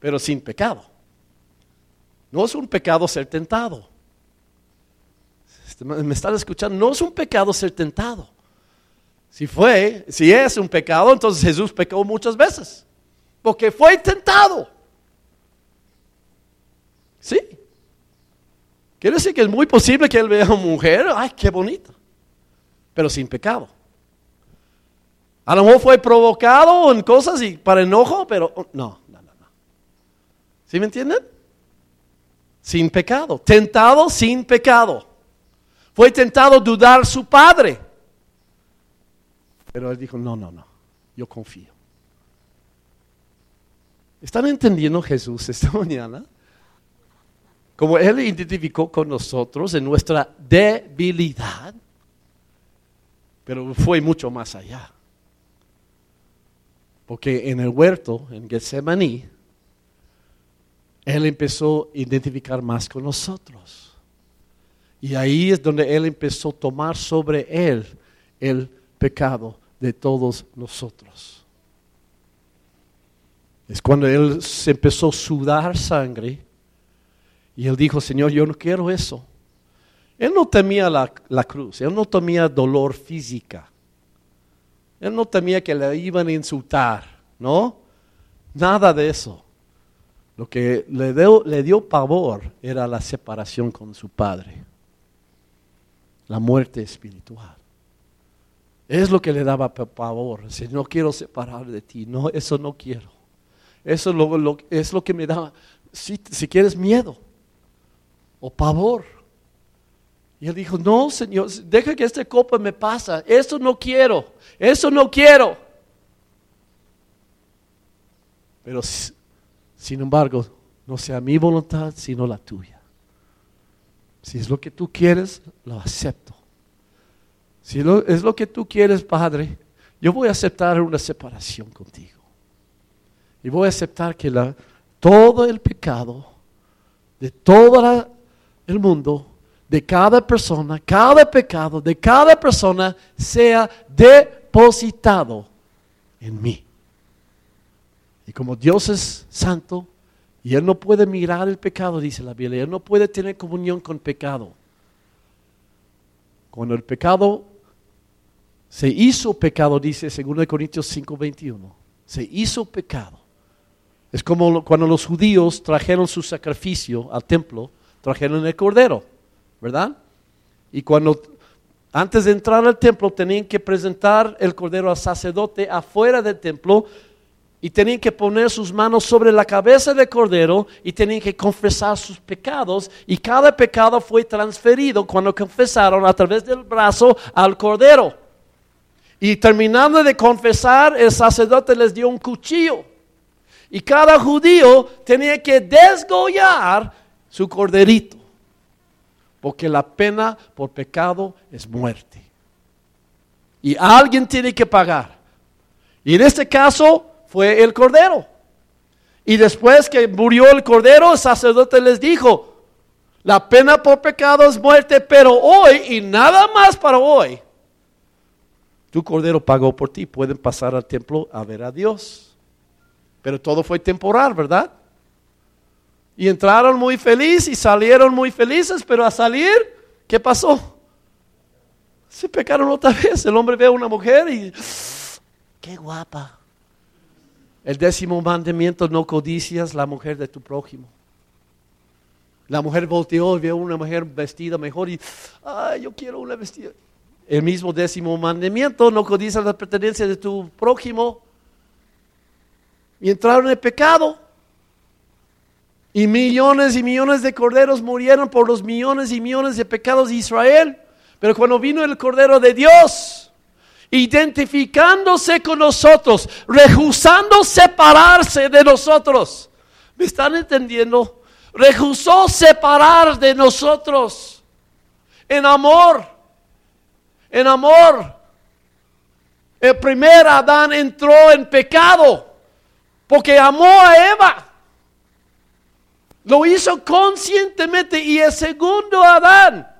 pero sin pecado. No es un pecado ser tentado. ¿Me están escuchando? No es un pecado ser tentado. Si fue, si es un pecado, entonces Jesús pecó muchas veces. Porque fue tentado. ¿Sí? Quiere decir que es muy posible que él vea a una mujer, ay, qué bonita, pero sin pecado. A lo mejor fue provocado en cosas y para enojo, pero oh, no, no, no, no. ¿Sí me entienden? Sin pecado, tentado sin pecado. Fue tentado dudar su padre. Pero él dijo, no, no, no, yo confío. ¿Están entendiendo Jesús esta mañana? como Él identificó con nosotros en nuestra debilidad, pero fue mucho más allá. Porque en el huerto, en Getsemaní, Él empezó a identificar más con nosotros. Y ahí es donde Él empezó a tomar sobre Él el pecado de todos nosotros. Es cuando Él se empezó a sudar sangre y él dijo, Señor, yo no quiero eso. Él no temía la, cruz, él no temía dolor física. Él no temía que le iban a insultar, ¿no? Nada de eso. Lo que le dio, le dio pavor era la separación con su padre, la muerte espiritual. Es lo que le daba pavor. Si no quiero separar de ti, no, eso no quiero. Eso es lo, es lo que me da, si, si quieres, miedo o pavor. Y él dijo, no, Señor, deja que esta copa me pasa. Eso no quiero, eso no quiero. Pero sin embargo, no sea mi voluntad, sino la tuya. Si es lo que tú quieres, lo acepto. Si es lo que tú quieres, Padre, yo voy a aceptar una separación contigo. Y voy a aceptar que la, todo el pecado de toda la el mundo, de cada persona, cada pecado de cada persona sea depositado en mí. Y como Dios es santo y Él no puede mirar el pecado, dice la Biblia, Él no puede tener comunión con pecado. Cuando el pecado se hizo pecado, dice 2 Corintios 5:21, se hizo pecado. Es como cuando los judíos trajeron su sacrificio al templo trajeron el cordero, ¿verdad? Y cuando antes de entrar al templo tenían que presentar el cordero al sacerdote afuera del templo y tenían que poner sus manos sobre la cabeza del cordero y tenían que confesar sus pecados y cada pecado fue transferido cuando confesaron a través del brazo al cordero. Y terminando de confesar, el sacerdote les dio un cuchillo. Y cada judío tenía que desgollar su corderito, porque la pena por pecado es muerte. Y alguien tiene que pagar. Y en este caso fue el cordero. Y después que murió el cordero, el sacerdote les dijo, la pena por pecado es muerte, pero hoy y nada más para hoy, tu cordero pagó por ti. Pueden pasar al templo a ver a Dios. Pero todo fue temporal, ¿verdad? Y entraron muy felices y salieron muy felices, pero a salir, ¿qué pasó? Se pecaron otra vez. El hombre ve a una mujer y, qué guapa. El décimo mandamiento, no codicias la mujer de tu prójimo. La mujer volteó y vio una mujer vestida mejor y, ay, yo quiero una vestida. El mismo décimo mandamiento, no codicias la pertenencia de tu prójimo. Y entraron en pecado. Y millones y millones de corderos murieron por los millones y millones de pecados de Israel. Pero cuando vino el Cordero de Dios, identificándose con nosotros, rehusando separarse de nosotros. ¿Me están entendiendo? Rehusó separar de nosotros en amor. En amor. El primer Adán entró en pecado porque amó a Eva. Lo hizo conscientemente y el segundo Adán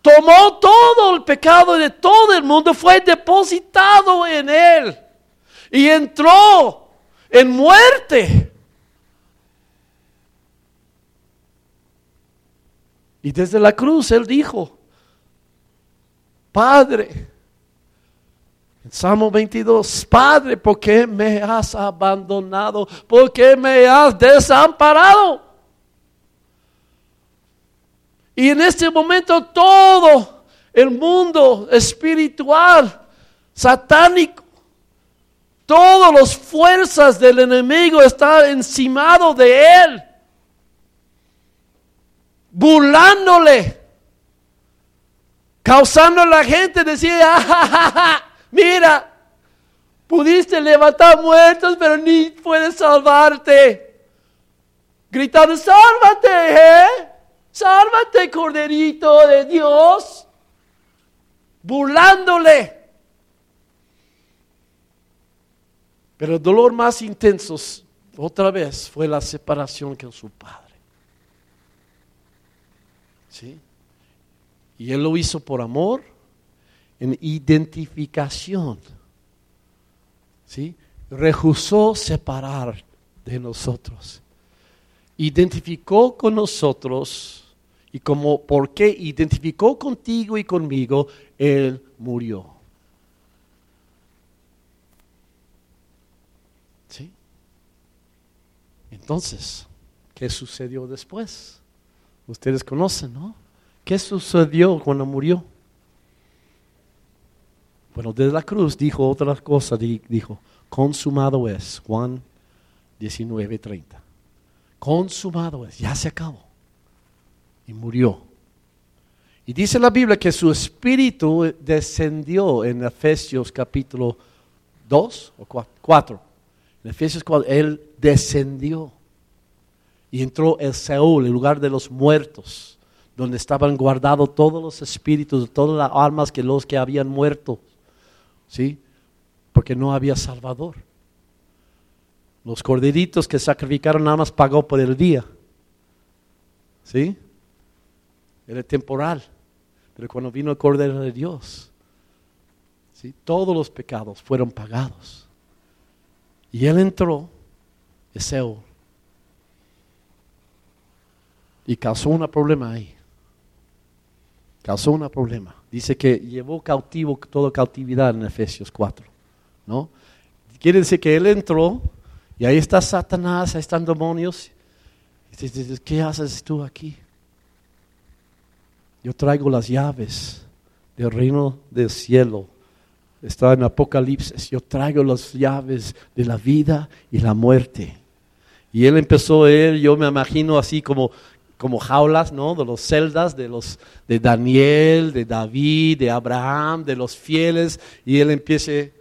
tomó todo el pecado de todo el mundo, fue depositado en él y entró en muerte. Y desde la cruz él dijo, Padre, Salmo 22, Padre, ¿por qué me has abandonado? ¿Por qué me has desamparado? Y en este momento todo el mundo espiritual, satánico, todas las fuerzas del enemigo están encimado de él, burlándole, causando a la gente decir, ah, Mira, pudiste levantar muertos, pero ni puedes salvarte. Gritando, sálvate, ¿eh? Sálvate, corderito de Dios. Burlándole. Pero el dolor más intenso, otra vez, fue la separación con su padre. ¿Sí? Y él lo hizo por amor en identificación. ¿Sí? Rehusó separar de nosotros. Identificó con nosotros y como por qué identificó contigo y conmigo, Él murió. ¿Sí? Entonces, ¿qué sucedió después? Ustedes conocen, ¿no? ¿Qué sucedió cuando murió? Bueno, desde la cruz dijo otra cosa, dijo, consumado es, Juan 19, 30. Consumado es, ya se acabó. Y murió. Y dice la Biblia que su espíritu descendió en Efesios capítulo 2 o 4. En Efesios 4, él descendió y entró en Seúl, el lugar de los muertos, donde estaban guardados todos los espíritus, todas las almas que los que habían muerto. ¿Sí? Porque no había Salvador. Los corderitos que sacrificaron nada más pagó por el día. ¿Sí? Era temporal. Pero cuando vino el Cordero de Dios, ¿sí? todos los pecados fueron pagados. Y él entró, Eseo, y causó un problema ahí. Causó un problema. Dice que llevó cautivo toda cautividad en Efesios 4. ¿no? Quiere decir que él entró y ahí está Satanás, ahí están demonios. Y dice, ¿qué haces tú aquí? Yo traigo las llaves del reino del cielo. Está en Apocalipsis. Yo traigo las llaves de la vida y la muerte. Y él empezó, él, yo me imagino así como como jaulas, ¿no? De los celdas, de los de Daniel, de David, de Abraham, de los fieles, y él empiece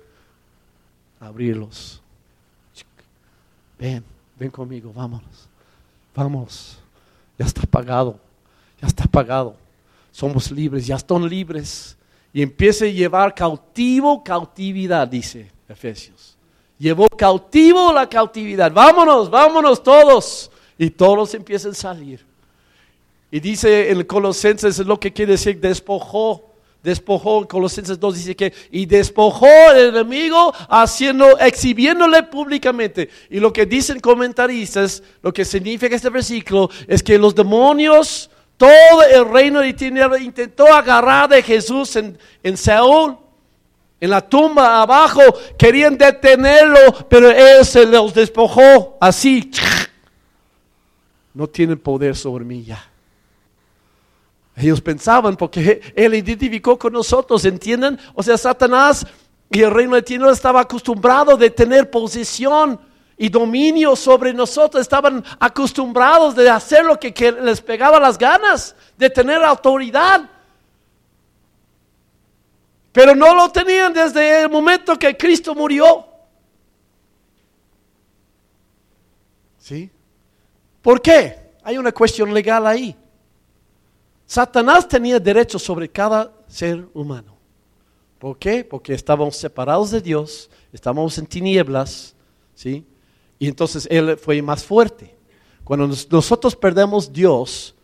a abrirlos. Ven, ven conmigo, vámonos. Vamos. Ya está pagado. Ya está pagado. Somos libres, ya están libres. Y empiece a llevar cautivo cautividad, dice Efesios. Llevó cautivo la cautividad. Vámonos, vámonos todos. Y todos empiezan a salir. Y dice en Colosenses lo que quiere decir despojó. Despojó en Colosenses 2 dice que y despojó el enemigo haciendo, exhibiéndole públicamente. Y lo que dicen comentaristas, lo que significa este versículo es que los demonios, todo el reino de tinieblas intentó agarrar de Jesús en, en Saúl, en la tumba abajo, querían detenerlo, pero él se los despojó así no tienen poder sobre mí ya. Ellos pensaban porque Él identificó con nosotros, ¿entienden? O sea, Satanás y el reino de tinieblas estaba acostumbrado de tener posición y dominio sobre nosotros. Estaban acostumbrados de hacer lo que, que les pegaba las ganas, de tener autoridad. Pero no lo tenían desde el momento que Cristo murió. ¿Sí? ¿Por qué? Hay una cuestión legal ahí. Satanás tenía derecho sobre cada ser humano. ¿Por qué? Porque estábamos separados de Dios, estábamos en tinieblas, ¿sí? Y entonces Él fue más fuerte. Cuando nosotros perdemos Dios,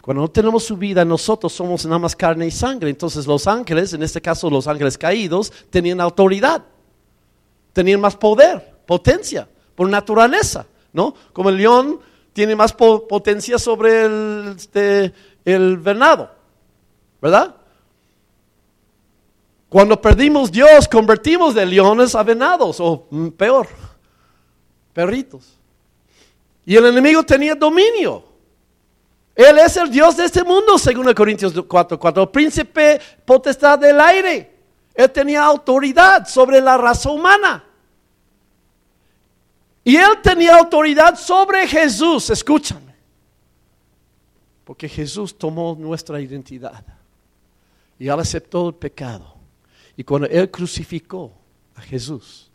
cuando no tenemos su vida, nosotros somos nada más carne y sangre. Entonces los ángeles, en este caso los ángeles caídos, tenían autoridad, tenían más poder, potencia, por naturaleza, ¿no? Como el león tiene más potencia sobre el, este, el venado, ¿verdad? Cuando perdimos Dios, convertimos de leones a venados, o mm, peor, perritos. Y el enemigo tenía dominio. Él es el Dios de este mundo, según Corintios 4, 4, príncipe potestad del aire. Él tenía autoridad sobre la raza humana. Y él tenía autoridad sobre Jesús, escúchame. Porque Jesús tomó nuestra identidad y él aceptó el pecado. Y cuando él crucificó a Jesús,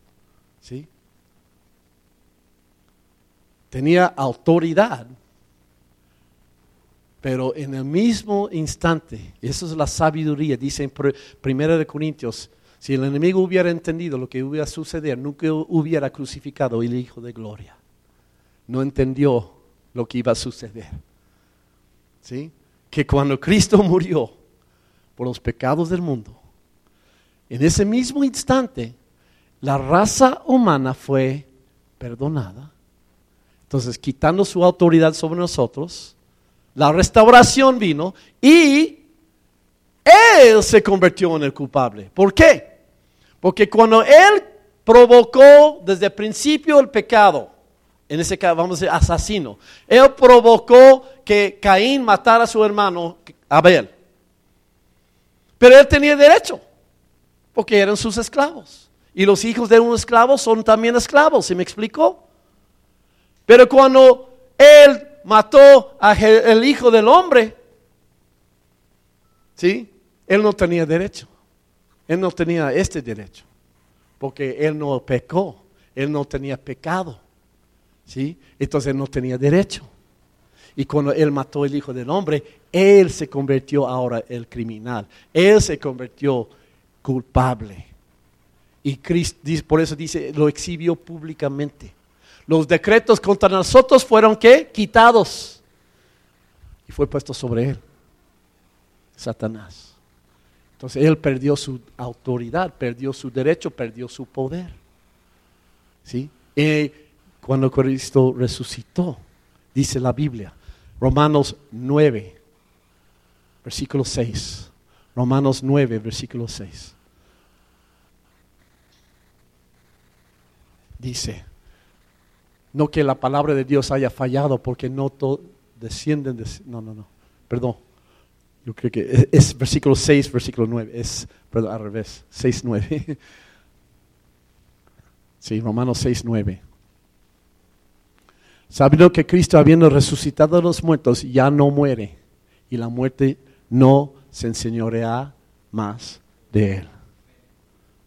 ¿sí? Tenía autoridad pero en el mismo instante, eso es la sabiduría, dice en 1 de Corintios, si el enemigo hubiera entendido lo que iba a suceder, nunca hubiera crucificado el Hijo de Gloria. No entendió lo que iba a suceder. ¿Sí? Que cuando Cristo murió por los pecados del mundo, en ese mismo instante, la raza humana fue perdonada. Entonces, quitando su autoridad sobre nosotros, la restauración vino y él se convirtió en el culpable. ¿Por qué? Porque cuando él provocó desde el principio el pecado, en ese caso vamos a decir asesino, él provocó que Caín matara a su hermano Abel. Pero él tenía derecho, porque eran sus esclavos. Y los hijos de un esclavo son también esclavos, ¿se me explicó? Pero cuando él mató al Hijo del Hombre, ¿sí? Él no tenía derecho. Él no tenía este derecho. Porque él no pecó. Él no tenía pecado. ¿Sí? Entonces él no tenía derecho. Y cuando él mató al Hijo del Hombre, él se convirtió ahora el criminal. Él se convirtió culpable. Y Cristo, por eso dice, lo exhibió públicamente. Los decretos contra nosotros fueron ¿qué? Quitados. Y fue puesto sobre él. Satanás. Entonces él perdió su autoridad, perdió su derecho, perdió su poder. ¿Sí? Y cuando Cristo resucitó, dice la Biblia, Romanos 9, versículo 6. Romanos 9, versículo 6. Dice, no que la palabra de Dios haya fallado porque no descienden de... No, no, no. Perdón. Yo creo que es, versículo 6, versículo 9. Es, perdón, al revés. 6, 9. Sí, Romanos 6, 9. Sabiendo que Cristo, habiendo resucitado a los muertos, ya no muere. Y la muerte no se enseñorea más de él.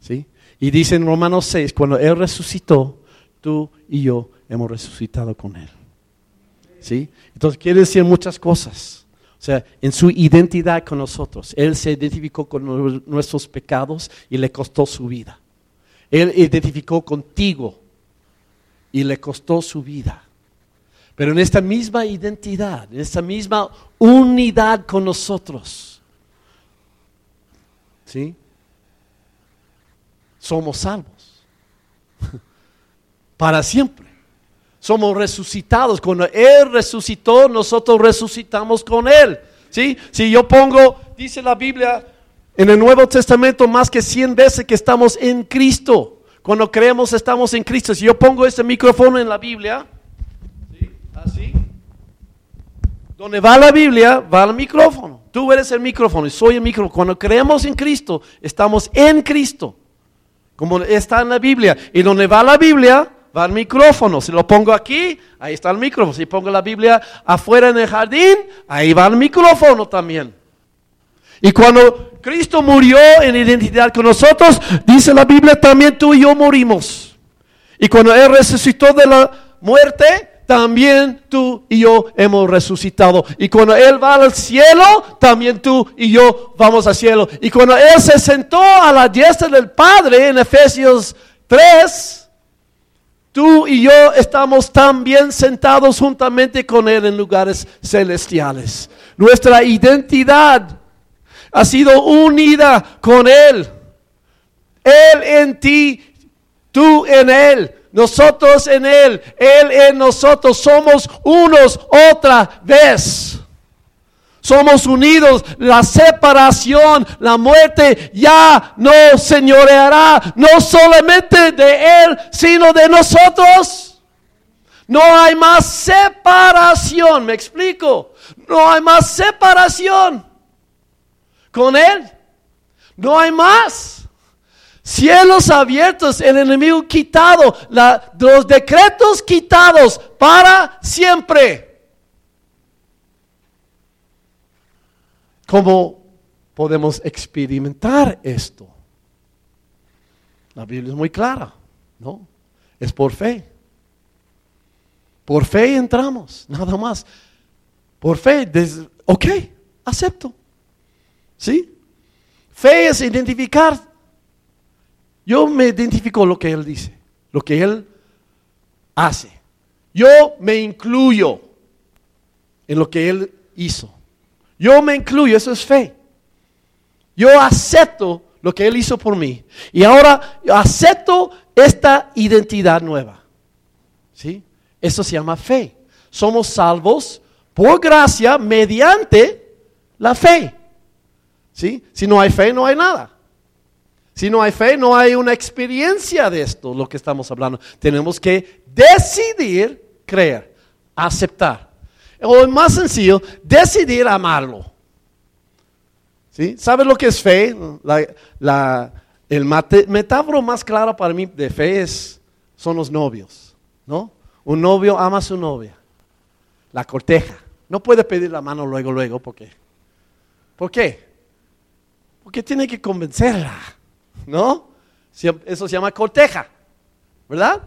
¿Sí? Y dice en Romanos 6, cuando Él resucitó, tú y yo hemos resucitado con Él. ¿Sí? Entonces quiere decir muchas cosas. O sea, en su identidad con nosotros. Él se identificó con nuestros pecados y le costó su vida. Él identificó contigo y le costó su vida. Pero en esta misma identidad, en esta misma unidad con nosotros, ¿sí? Somos salvos. Para siempre somos resucitados. Cuando Él resucitó, nosotros resucitamos con Él. ¿Sí? Si yo pongo, dice la Biblia en el Nuevo Testamento más que 100 veces que estamos en Cristo. Cuando creemos estamos en Cristo. Si yo pongo este micrófono en la Biblia, así, Donde va la Biblia, va el micrófono. Tú eres el micrófono y soy el micrófono. Cuando creemos en Cristo, estamos en Cristo. Como está en la Biblia. Y donde va la Biblia, va el micrófono. Si lo pongo aquí, ahí está el micrófono. Si pongo la Biblia afuera en el jardín, ahí va el micrófono también. Y cuando Cristo murió en identidad con nosotros, dice la Biblia, también tú y yo morimos. Y cuando Él resucitó de la muerte, también tú y yo hemos resucitado. Y cuando Él va al cielo, también tú y yo vamos al cielo. Y cuando Él se sentó a la diestra del Padre en Efesios 3, tú y yo estamos también sentados juntamente con Él en lugares celestiales. Nuestra identidad ha sido unida con Él. Él en ti, tú en Él, nosotros en Él, Él en nosotros. Somos unos otra vez. Somos unidos. La separación, la muerte ya no señoreará, no solamente de Él, sino de nosotros. No hay más separación, me explico. No hay más separación con Él. No hay más. Cielos abiertos, el enemigo quitado, los decretos quitados para siempre. ¿Cómo podemos experimentar esto? La Biblia es muy clara, ¿no? Es por fe. Por fe entramos, nada más. Por fe, ok, acepto. ¿Sí? Fe es identificar. Yo me identifico lo que Él dice, lo que Él hace. Yo me incluyo en lo que Él hizo. Yo me incluyo, eso es fe. Yo acepto lo que Él hizo por mí. Y ahora acepto esta identidad nueva. ¿Sí? Eso se llama fe. Somos salvos por gracia mediante la fe. Si no hay fe, no hay nada. Si no hay fe, no hay una experiencia de esto, lo que estamos hablando. Tenemos que decidir creer, aceptar. O más sencillo, decidir amarlo. ¿Sí? ¿Sabes lo que es fe? el metáforo más claro para mí de fe es, son los novios. ¿no? Un novio ama a su novia, la corteja. No puede pedir la mano luego, luego, ¿por qué? ¿Por qué? Porque tiene que convencerla, ¿no? Eso se llama corteja, ¿verdad?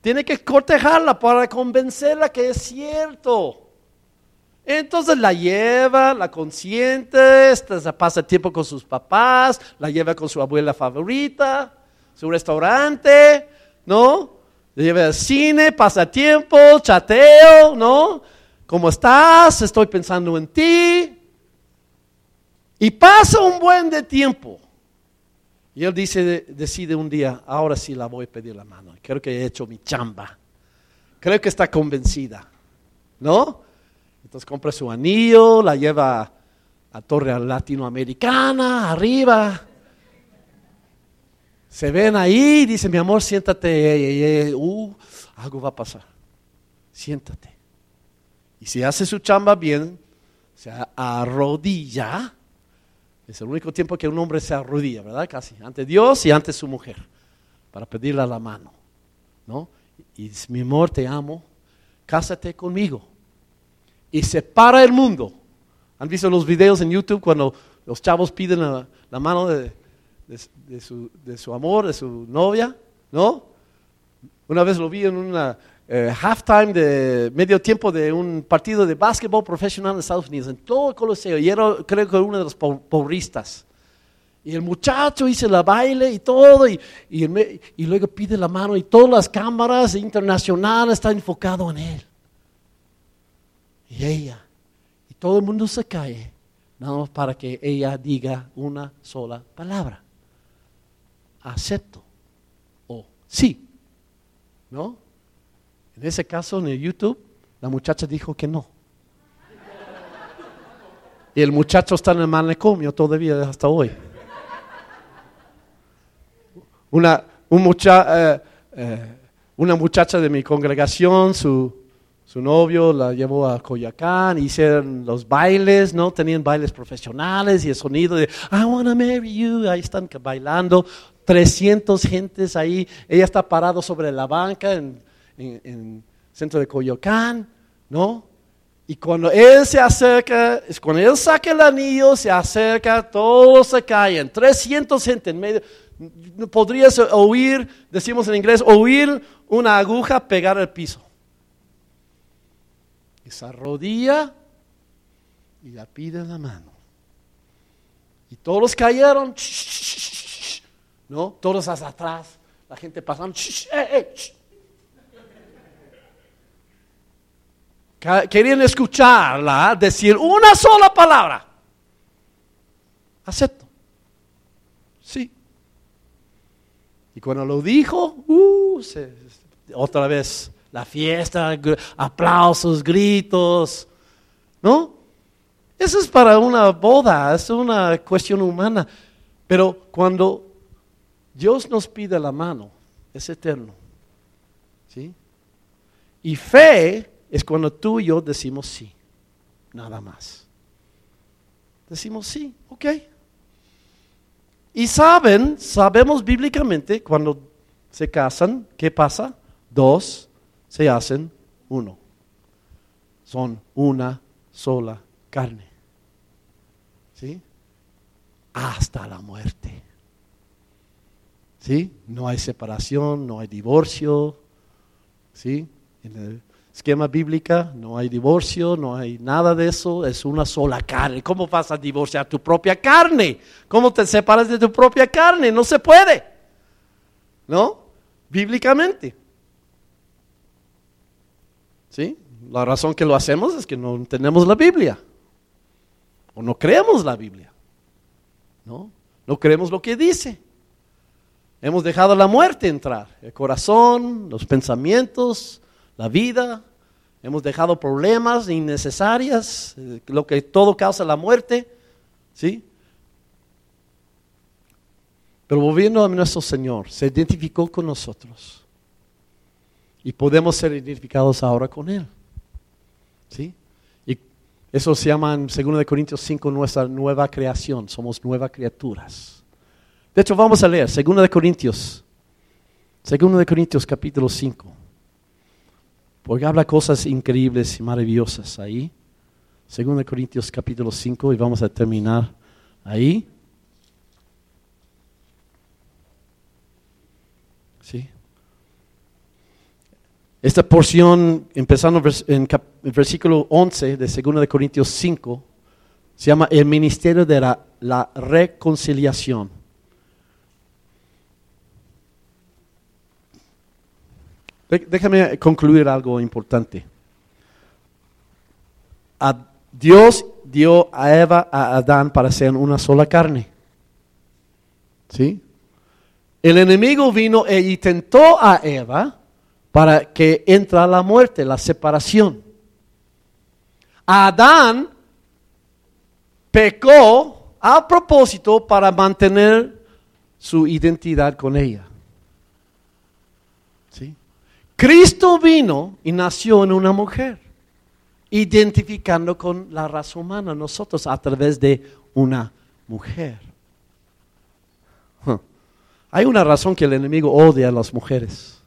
Tiene que cortejarla para convencerla que es cierto. Entonces la lleva, la consiente, pasa tiempo con sus papás, la lleva con su abuela favorita, su restaurante, ¿no? La lleva al cine, pasa tiempo, chateo, ¿no? ¿Cómo estás? Estoy pensando en ti. Y pasa un buen de tiempo. Y él dice, decide un día, ahora sí la voy a pedir la mano. Creo que he hecho mi chamba. Creo que está convencida. ¿No? Entonces compra su anillo, la lleva a Torre Latinoamericana, arriba. Se ven ahí, dice, mi amor, siéntate. Uh, algo va a pasar. Siéntate. Y si hace su chamba bien, se arrodilla es el único tiempo que un hombre se arrodilla, ¿verdad? Casi, ante Dios y ante su mujer, para pedirle la mano, ¿no? Y dice, mi amor, te amo, cásate conmigo. Y separa el mundo. ¿Han visto los videos en YouTube cuando los chavos piden la, mano de, su, de su amor, de su novia? ¿No? Una vez lo vi en una, eh, halftime de medio tiempo de un partido de básquetbol profesional en Estados Unidos, en todo el Coliseo, y era creo que uno de los pobristas. Y el muchacho hizo la baile y todo, y, y, luego pide la mano, y todas las cámaras internacionales están enfocadas en él. Y ella, y todo el mundo se cae, nada más para que ella diga una sola palabra. Acepto. O sí. ¿No? En ese caso, en el YouTube, la muchacha dijo que no. Y el muchacho está en el manicomio todavía hasta hoy. Una, un mucha, eh, eh, una muchacha de mi congregación, su, su novio la llevó a Coyacán, hicieron los bailes, ¿no? Tenían bailes profesionales y el sonido de I wanna marry you, ahí están bailando, 300 gentes ahí, ella está parado sobre la banca en, el centro de Coyoacán, ¿no? Y cuando él se acerca, cuando él saca el anillo, se acerca, todos se caen, 300 gente en medio. Podrías oír, decimos en inglés, oír una aguja pegar el piso esa rodilla y la pide la mano. Y todos cayeron, ¿no? Todos hacia atrás, la gente pasando, eh, eh, Querían escucharla decir una sola palabra. Acepto. Sí. Y cuando lo dijo, uh, otra vez la fiesta, aplausos, gritos, ¿no? Eso es para una boda, es una cuestión humana. Pero cuando Dios nos pide la mano, es eterno. ¿Sí? Y fe es cuando tú y yo decimos sí, nada más. Decimos sí, ok. Y saben, sabemos bíblicamente, cuando se casan, ¿qué pasa? Dos se hacen uno. Son una sola carne. ¿Sí? Hasta la muerte. ¿Sí? No hay separación, no hay divorcio. ¿Sí? En el esquema bíblico no hay divorcio, no hay nada de eso, es una sola carne. ¿Cómo vas a divorciar tu propia carne? ¿Cómo te separas de tu propia carne? No se puede. ¿No? Bíblicamente. La razón que lo hacemos es que no tenemos la Biblia. O no creemos la Biblia. ¿No? No creemos lo que dice. Hemos dejado la muerte entrar. El corazón, los pensamientos, la vida. Hemos dejado problemas innecesarias, eh, lo que todo causa la muerte. ¿Sí? Pero volviendo a nuestro Señor, se identificó con nosotros. Y podemos ser identificados ahora con Él. ¿Sí? Y eso se llama en 2 Corintios 5 nuestra nueva creación. Somos nuevas criaturas. De hecho, vamos a leer 2 Corintios. 2 Corintios capítulo 5. Porque habla cosas increíbles y maravillosas ahí. 2 Corintios capítulo 5 y vamos a terminar ahí. ¿Sí? Esta porción, empezando en el versículo 11 de 2 de Corintios 5, se llama el ministerio de la, reconciliación. Déjame concluir algo importante. Dios dio a Eva, a Adán para ser una sola carne. ¿Sí? El enemigo vino e intentó a Eva para que entra la muerte, la separación. Adán pecó a propósito para mantener su identidad con ella. Cristo vino y nació en una mujer, identificando con la raza humana, nosotros a través de una mujer. Hay una razón que el enemigo odia a las mujeres.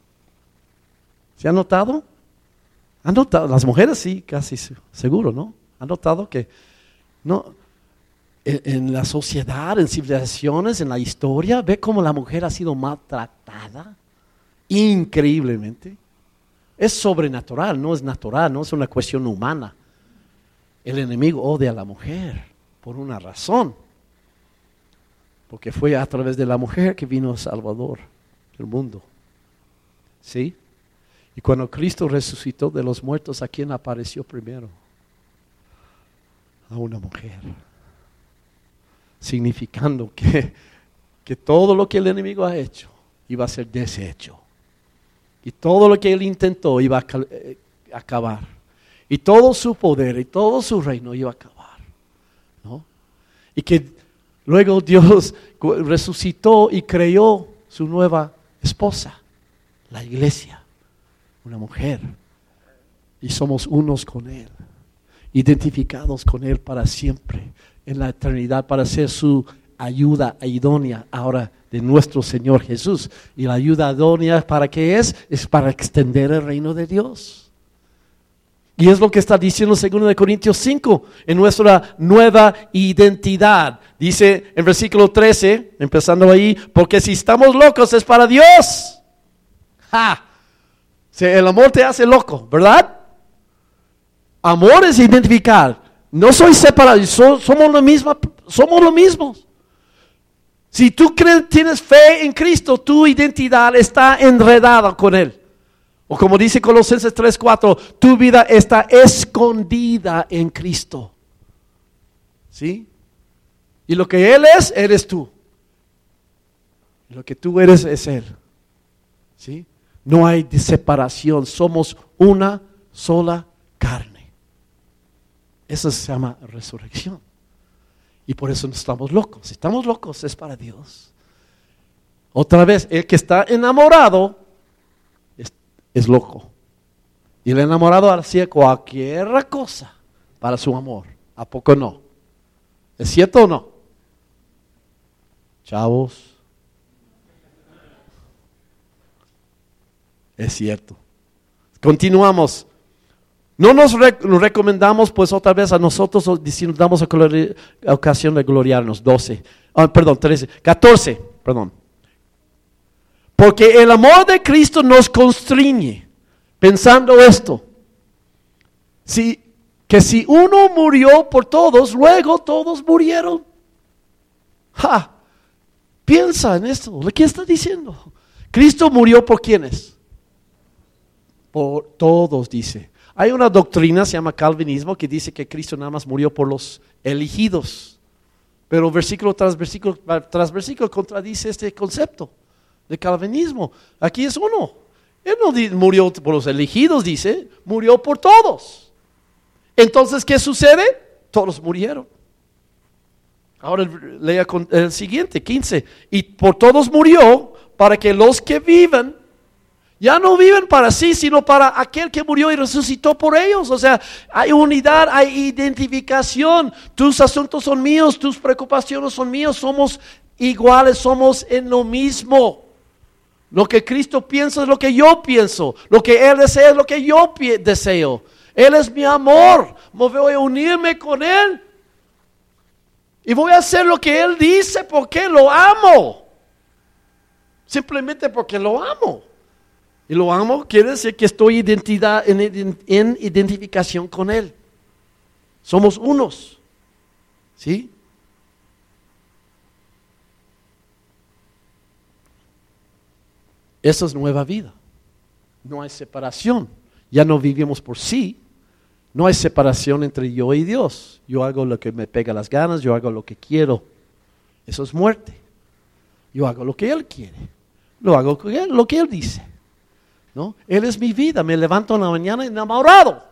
¿Se ha notado? ¿Han notado? Las mujeres sí, casi seguro, ¿no? ¿Han notado que no, en, la sociedad, en civilizaciones, en la historia, ve cómo la mujer ha sido maltratada increíblemente? Es sobrenatural, no es natural, no es una cuestión humana. El enemigo odia a la mujer por una razón. Porque fue a través de la mujer que vino el Salvador del mundo. ¿Sí? Y cuando Cristo resucitó de los muertos, ¿a quién apareció primero? A una mujer. Significando que, que todo lo que el enemigo ha hecho iba a ser deshecho. Y todo lo que él intentó iba a eh, acabar. Y todo su poder y todo su reino iba a acabar. ¿no? Y que luego Dios resucitó y creó su nueva esposa, la iglesia una mujer. y somos unos con Él, identificados con Él para siempre, en la eternidad, para ser su ayuda idónea ahora de nuestro Señor Jesús. Y la ayuda idónea, ¿para qué es? Es para extender el reino de Dios. Y es lo que está diciendo 2 Corintios 5, en nuestra nueva identidad. Dice en versículo 13, empezando ahí, porque si estamos locos es para Dios. ¡Ja! El amor te hace loco, ¿verdad? Amor es identificar. No soy separado, somos lo mismo, somos lo mismo. Si tú crees, tienes fe en Cristo, tu identidad está enredada con Él. O como dice Colosenses 3:4, tu vida está escondida en Cristo. ¿Sí? Y lo que Él es, eres tú. Lo que tú eres es Él. ¿Sí? No hay separación, somos una sola carne. Eso se llama resurrección. Y por eso no estamos locos. Si estamos locos es para Dios. Otra vez, el que está enamorado es, loco. Y el enamorado hacía cualquier cosa para su amor. ¿A poco no? ¿Es cierto o no? Chavos. Es cierto. Continuamos. No nos recomendamos pues otra vez a nosotros si nos damos ocasión de gloriarnos. 12, ah, perdón, 13, 14, perdón. Porque el amor de Cristo nos constriñe, pensando esto, si, que si uno murió por todos, luego todos murieron. Ja, piensa en esto, ¿qué está diciendo? Cristo murió por quienes? Por todos, dice. Hay una doctrina, se llama calvinismo, que dice que Cristo nada más murió por los elegidos. Pero versículo tras versículo tras versículo contradice este concepto de calvinismo. Aquí es uno. Él no murió por los elegidos, dice, murió por todos. Entonces, ¿qué sucede? Todos murieron. Ahora lea el siguiente, 15. Y por todos murió para que los que vivan ya no viven para sí, sino para aquel que murió y resucitó por ellos. O sea, hay unidad, hay identificación. Tus asuntos son míos, tus preocupaciones son míos. Somos iguales, somos en lo mismo. Lo que Cristo piensa es lo que yo pienso. Lo que Él desea es lo que yo deseo. Él es mi amor. Me voy a unirme con Él. Y voy a hacer lo que Él dice porque lo amo. Simplemente porque lo amo y lo amo, quiere decir que estoy identidad, en, en identificación con Él. Somos unos. ¿Sí? Esa es nueva vida. No hay separación. Ya no vivimos por sí. No hay separación entre yo y Dios. Yo hago lo que me pega las ganas, yo hago lo que quiero. Eso es muerte. Yo hago lo que Él quiere. Lo hago lo que Él dice. ¿No? Él es mi vida, me levanto en la mañana enamorado.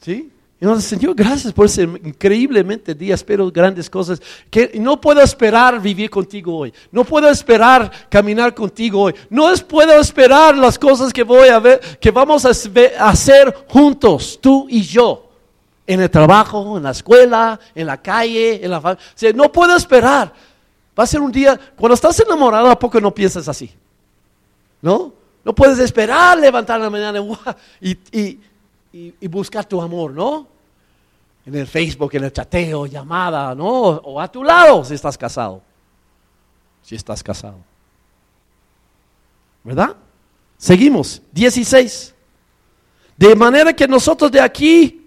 ¿Sí? Entonces, Señor, gracias por ese increíblemente día, espero grandes cosas. Que no puedo esperar vivir contigo hoy. No puedo esperar caminar contigo hoy. No puedo esperar las cosas que voy a ver, que vamos a hacer juntos, tú y yo. En el trabajo, en la escuela, en la calle, en la familia. no puedo esperar. Va a ser un día, cuando estás enamorado, ¿a poco no piensas así? ¿No? No puedes esperar levantar la mañana y, y, buscar tu amor, ¿no? En el Facebook, en el chateo, llamada, ¿no? O a tu lado si estás casado. Si estás casado. ¿Verdad? Seguimos. 16. De manera que nosotros de aquí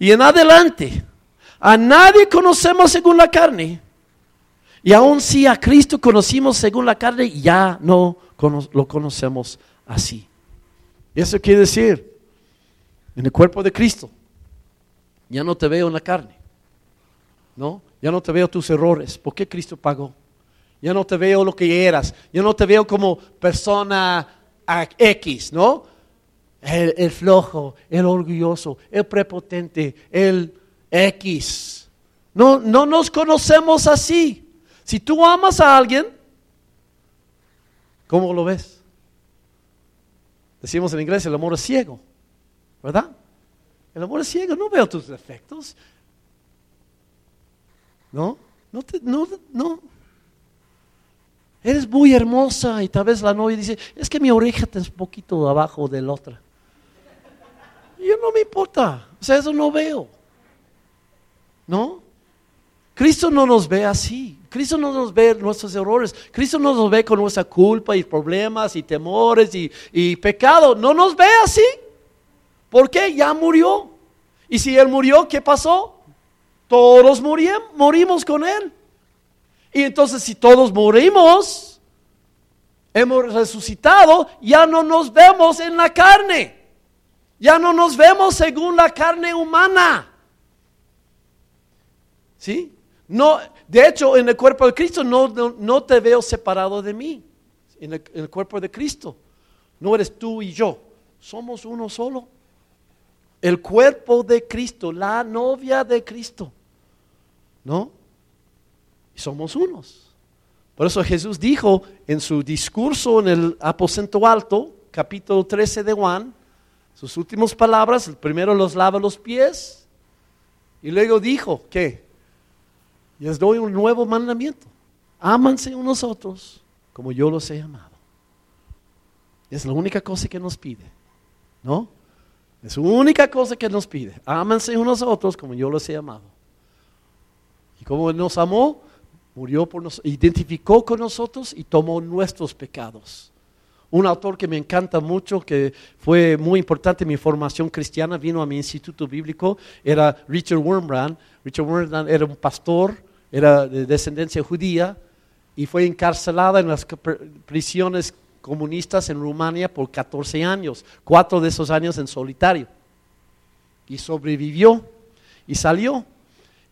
y en adelante a nadie conocemos según la carne. Y aun si a Cristo conocimos según la carne, ya no lo conocemos así. Eso quiere decir, en el cuerpo de Cristo, ya no te veo en la carne, ¿no? Ya no te veo tus errores, ¿por qué Cristo pagó? Ya no te veo lo que eras, ya no te veo como persona X, ¿no? El, el flojo, el orgulloso, el prepotente, el X. No, no nos conocemos así. Si tú amas a alguien, ¿Cómo lo ves? Decimos en inglés, el amor es ciego, ¿verdad? El amor es ciego, no veo tus defectos. ¿No? No, te, no, no. Eres muy hermosa y tal vez la novia dice, es que mi oreja está un poquito abajo de la otra. Yo no me importa, o sea, eso no veo. ¿No? Cristo no nos ve así. Cristo no nos ve nuestros errores. Cristo no nos ve con nuestra culpa y problemas y temores y, y pecado. No nos ve así. ¿Por qué? Ya murió. Y si Él murió, ¿qué pasó? Todos morimos con Él. Y entonces si todos morimos, hemos resucitado, ya no nos vemos en la carne. Ya no nos vemos según la carne humana. ¿Sí? No, de hecho, en el cuerpo de Cristo no, no, te veo separado de mí. En el, cuerpo de Cristo. No eres tú y yo. Somos uno solo. El cuerpo de Cristo, la novia de Cristo. ¿No? somos unos. Por eso Jesús dijo en su discurso en el aposento alto, capítulo 13 de Juan, sus últimas palabras, primero los lava los pies y luego dijo que les doy un nuevo mandamiento. Ámanse unos otros como yo los he amado. Es la única cosa que nos pide, ¿no? Es la única cosa que nos pide. Ámanse unos otros como yo los he amado. Y como nos amó, murió por nosotros, identificó con nosotros y tomó nuestros pecados. Un autor que me encanta mucho, que fue muy importante en mi formación cristiana, vino a mi instituto bíblico, era Richard Wurmbrand. Richard Wurmbrand era un pastor, era de descendencia judía y fue encarcelada en las prisiones comunistas en Rumania por 14 años, cuatro de esos años en solitario. Y sobrevivió y salió.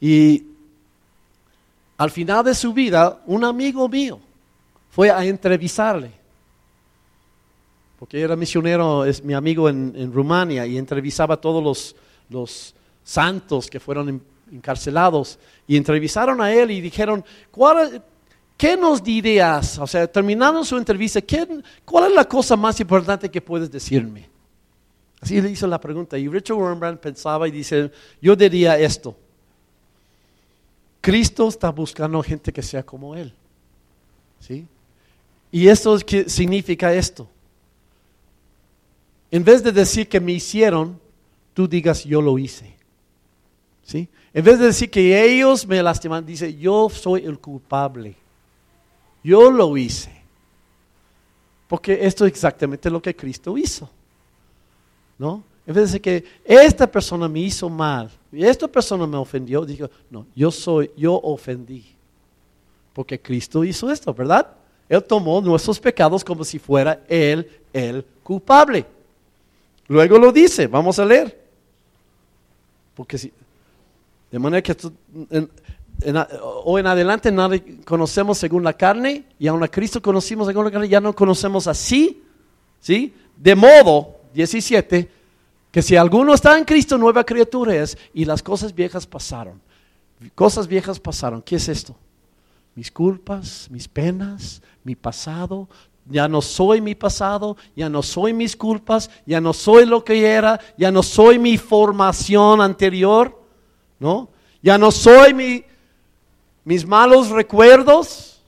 Y al final de su vida, un amigo mío fue a entrevistarle, porque era misionero, es mi amigo en, Rumania, y entrevistaba a todos los, santos que fueron encarcelados, y entrevistaron a él y dijeron, ¿qué nos dirías? O sea, terminando su entrevista, ¿cuál es la cosa más importante que puedes decirme? Así le hizo la pregunta, y Richard Wurmbrand pensaba y dice, yo diría esto. Cristo está buscando gente que sea como Él. ¿Sí? ¿Y esto qué significa esto? En vez de decir que me hicieron, tú digas yo lo hice. ¿Sí? En vez de decir que ellos me lastiman, dice yo soy el culpable. Yo lo hice. Porque esto es exactamente lo que Cristo hizo. ¿No? En vez de decir que esta persona me hizo mal y esta persona me ofendió, digo, no, yo soy, yo ofendí. Porque Cristo hizo esto, ¿verdad? Él tomó nuestros pecados como si fuera Él el culpable. Luego lo dice, vamos a leer. Porque si, de manera que hoy en adelante nada conocemos según la carne y aún a Cristo conocimos según la carne, ya no conocemos así, ¿sí? De modo, 17, que si alguno está en Cristo, nueva criatura es, y las cosas viejas pasaron. Cosas viejas pasaron. ¿Qué es esto? Mis culpas, mis penas, mi pasado. Ya no soy mi pasado, ya no soy mis culpas, ya no soy lo que era, ya no soy mi formación anterior, ¿no? Ya no soy mi, mis malos recuerdos,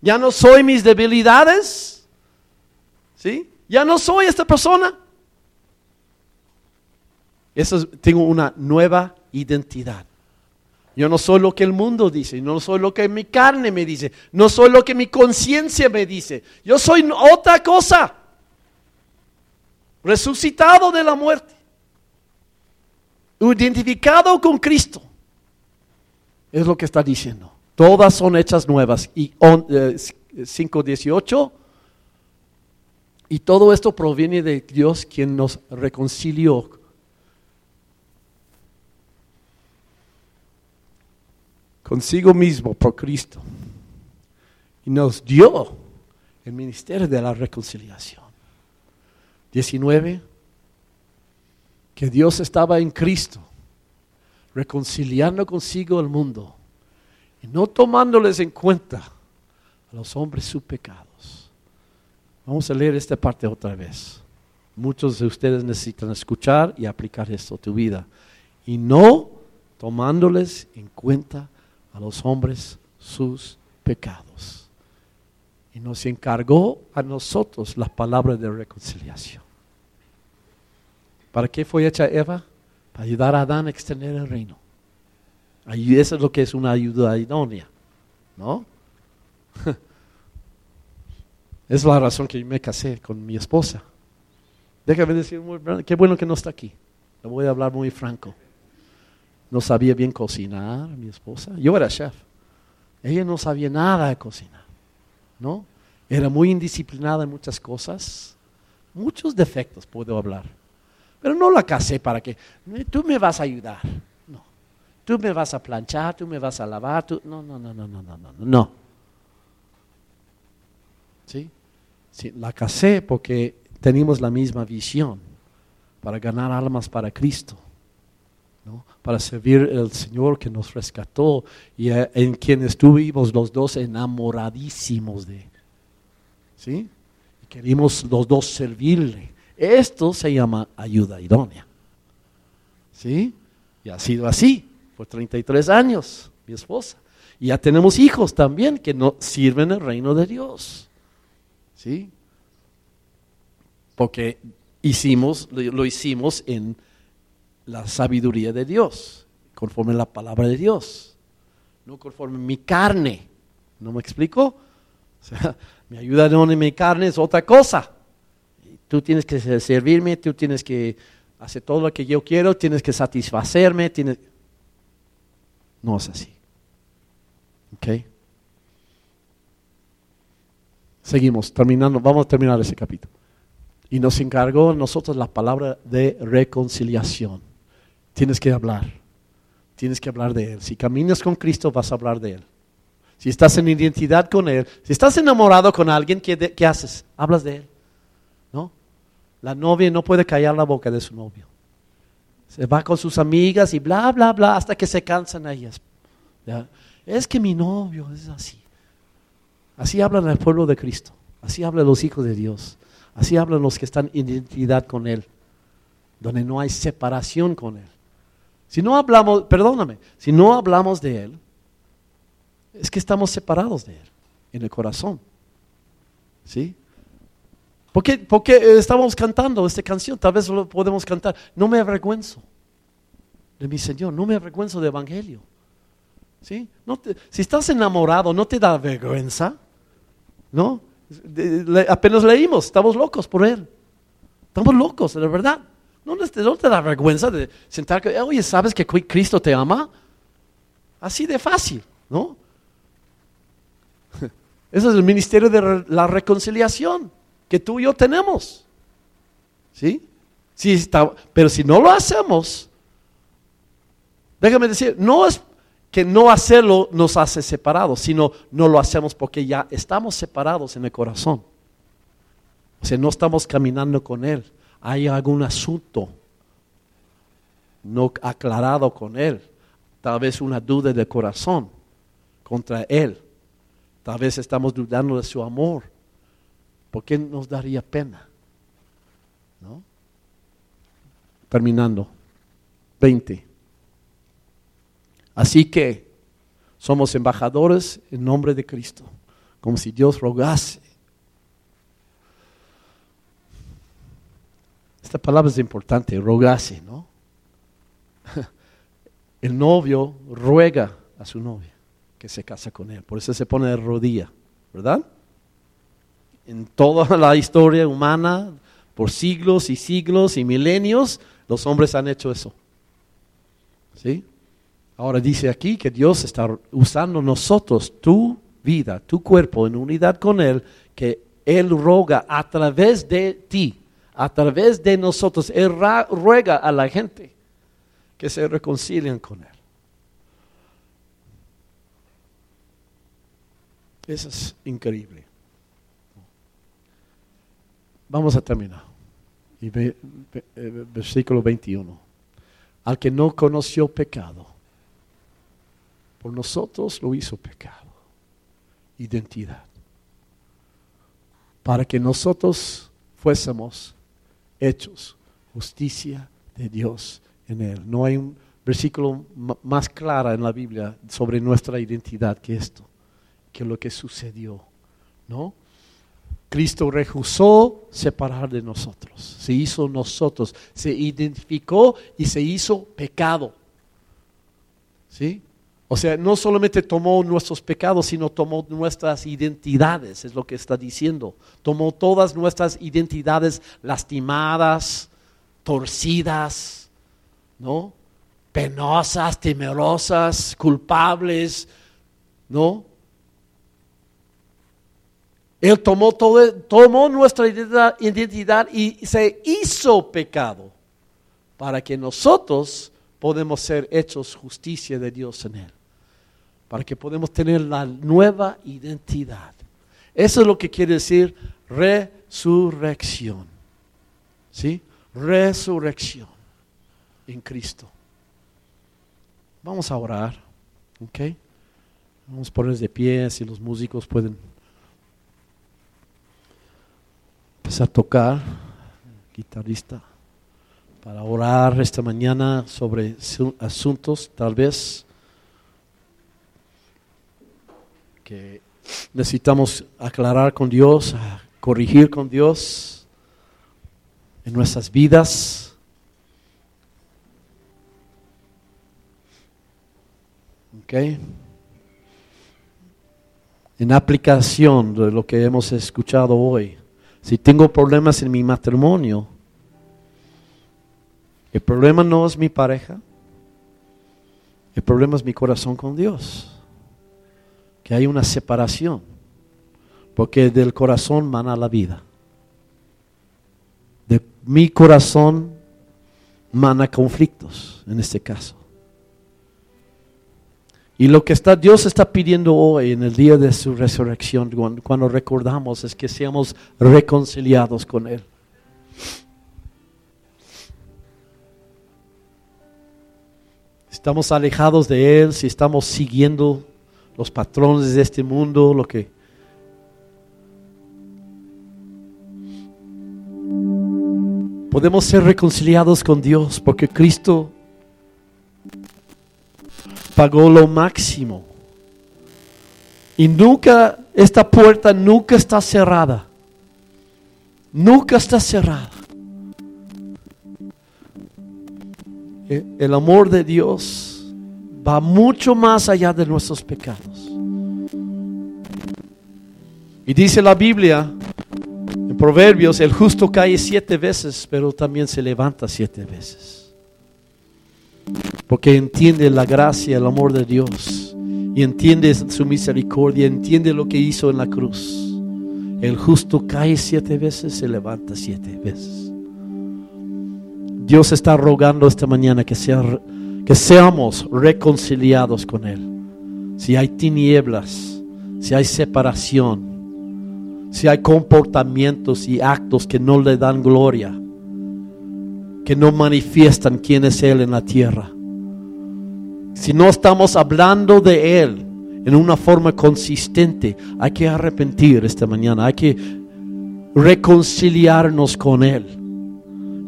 ya no soy mis debilidades, ¿sí? Ya no soy esta persona. Eso, tengo una nueva identidad. Yo no soy lo que el mundo dice, no soy lo que mi carne me dice, no soy lo que mi conciencia me dice. Yo soy otra cosa. Resucitado de la muerte. Identificado con Cristo. Es lo que está diciendo. Todas son hechas nuevas. Y 5.18. Eh, y todo esto proviene de Dios quien nos reconcilió consigo mismo por Cristo. Y nos dio el ministerio de la reconciliación. 19. Que Dios estaba en Cristo, reconciliando consigo el mundo y no tomándoles en cuenta a los hombres sus pecados. Vamos a leer esta parte otra vez. Muchos de ustedes necesitan escuchar y aplicar esto a tu vida. Y no tomándoles en cuenta a los hombres sus pecados. Y nos encargó a nosotros la palabra de reconciliación. ¿Para qué fue hecha Eva? Para ayudar a Adán a extender el reino. Eso es lo que es una ayuda idónea, ¿no? Es la razón que me casé con mi esposa. Déjame decir, qué bueno que no está aquí. Le voy a hablar muy franco. No sabía bien cocinar, mi esposa. Yo era chef. Ella no sabía nada de cocinar, ¿no? Era muy indisciplinada en muchas cosas. Muchos defectos puedo hablar. Pero no la casé para que tú me vas a ayudar. No. Tú me vas a planchar, tú me vas a lavar. Tú... No, no, no, no, no, no, no. No. ¿Sí? sí. La casé porque teníamos la misma visión para ganar almas para Cristo. ¿no? Para servir al Señor que nos rescató y eh, en quien estuvimos los dos enamoradísimos de. ¿Sí? Y queríamos los dos servirle. Esto se llama ayuda idónea. ¿Sí? Y ha sido así por 33 años, mi esposa. Y ya tenemos hijos también que no sirven el reino de Dios. ¿Sí? Porque hicimos, lo hicimos en la sabiduría de Dios, conforme la palabra de Dios, no conforme mi carne. ¿No me explico? O sea, mi ayuda en mi carne es otra cosa. Tú tienes que servirme, tú tienes que hacer todo lo que yo quiero, tienes que satisfacerme, tienes... No es así. ¿Ok? Seguimos, terminando, vamos a terminar ese capítulo. Y nos encargó nosotros la palabra de reconciliación. Tienes que hablar, tienes que hablar de Él. Si caminas con Cristo, vas a hablar de Él. Si estás en identidad con Él, si estás enamorado con alguien, ¿qué, qué haces? Hablas de Él. La novia no puede callar la boca de su novio. Se va con sus amigas y bla, bla, bla, hasta que se cansan ellas. Es que mi novio es así. Así hablan el pueblo de Cristo. Así hablan los hijos de Dios. Así hablan los que están en identidad con Él. Donde no hay separación con Él. Si no hablamos, perdóname, si no hablamos de Él, es que estamos separados de Él en el corazón. ¿Sí? ¿Por qué, estamos cantando esta canción? Tal vez lo podemos cantar. No me avergüenzo de mi Señor, no me avergüenzo del Evangelio. ¿Sí? si estás enamorado, ¿no te da vergüenza? ¿No? apenas leímos, estamos locos por Él. Estamos locos, de verdad. ¿No, ¿No te da vergüenza de sentar que, oye, ¿sabes que Cristo te ama? Así de fácil, ¿no? Ese es el ministerio de la reconciliación que tú y yo tenemos. ¿Sí? sí está, pero si no lo hacemos, déjame decir, no es que no hacerlo nos hace separados, sino no lo hacemos porque ya estamos separados en el corazón. O sea, no estamos caminando con Él. Hay algún asunto no aclarado con Él. Tal vez una duda de corazón contra Él. Tal vez estamos dudando de su amor. ¿Por qué nos daría pena? ¿No? Terminando. 20. Así que somos embajadores en nombre de Cristo, como si Dios rogase. Esta palabra es importante, rogase, ¿no? El novio ruega a su novia que se casa con él, por eso se pone de rodilla, ¿verdad? En toda la historia humana, por siglos y siglos y milenios, los hombres han hecho eso. ¿Sí? Ahora dice aquí que Dios está usando nosotros, tu vida, tu cuerpo, en unidad con Él, que Él roga a través de ti, a través de nosotros, Él ruega a la gente que se reconcilien con Él. Eso es increíble. Vamos a terminar. Eh, versículo 21. Al que no conoció pecado, por nosotros lo hizo pecado. Identidad. Para que nosotros fuésemos hechos justicia de Dios en Él. No hay un versículo más claro en la Biblia sobre nuestra identidad que esto, que lo que sucedió, ¿no? Cristo rehusó separar de nosotros, se hizo nosotros, se identificó y se hizo pecado. ¿Sí? O sea, no solamente tomó nuestros pecados, sino tomó nuestras identidades, es lo que está diciendo. Tomó todas nuestras identidades lastimadas, torcidas, ¿no? Penosas, temerosas, culpables, ¿no? Él tomó, todo, tomó nuestra identidad, y se hizo pecado para que nosotros podemos ser hechos justicia de Dios en Él para que podamos tener la nueva identidad. Eso es lo que quiere decir resurrección. ¿Sí? Resurrección en Cristo. Vamos a orar, ¿ok? Vamos a ponernos de pie si los músicos pueden empezar a tocar, guitarrista, para orar esta mañana sobre asuntos tal vez que necesitamos aclarar con Dios, corregir con Dios en nuestras vidas. Okay. En aplicación de lo que hemos escuchado hoy, si tengo problemas en mi matrimonio, el problema no es mi pareja, el problema es mi corazón con Dios que hay una separación, porque del corazón mana la vida. De mi corazón mana conflictos, en este caso. Y lo que está, Dios está pidiendo hoy en el día de su resurrección, cuando, recordamos, es que seamos reconciliados con Él. Estamos alejados de Él, si estamos siguiendo los patrones de este mundo, lo que... Podemos ser reconciliados con Dios porque Cristo pagó lo máximo. Y nunca, esta puerta nunca está cerrada. Nunca está cerrada. El amor de Dios va mucho más allá de nuestros pecados. Y dice la Biblia, en Proverbios, el justo cae siete veces, pero también se levanta siete veces. Porque entiende la gracia, el amor de Dios. Y entiende su misericordia, entiende lo que hizo en la cruz. El justo cae siete veces, se levanta siete veces. Dios está rogando esta mañana que sea que seamos reconciliados con Él. Si hay tinieblas, si hay separación, si hay comportamientos y actos que no le dan gloria, que no manifiestan quién es Él en la tierra. Si no estamos hablando de Él en una forma consistente, hay que arrepentir esta mañana, hay que reconciliarnos con Él.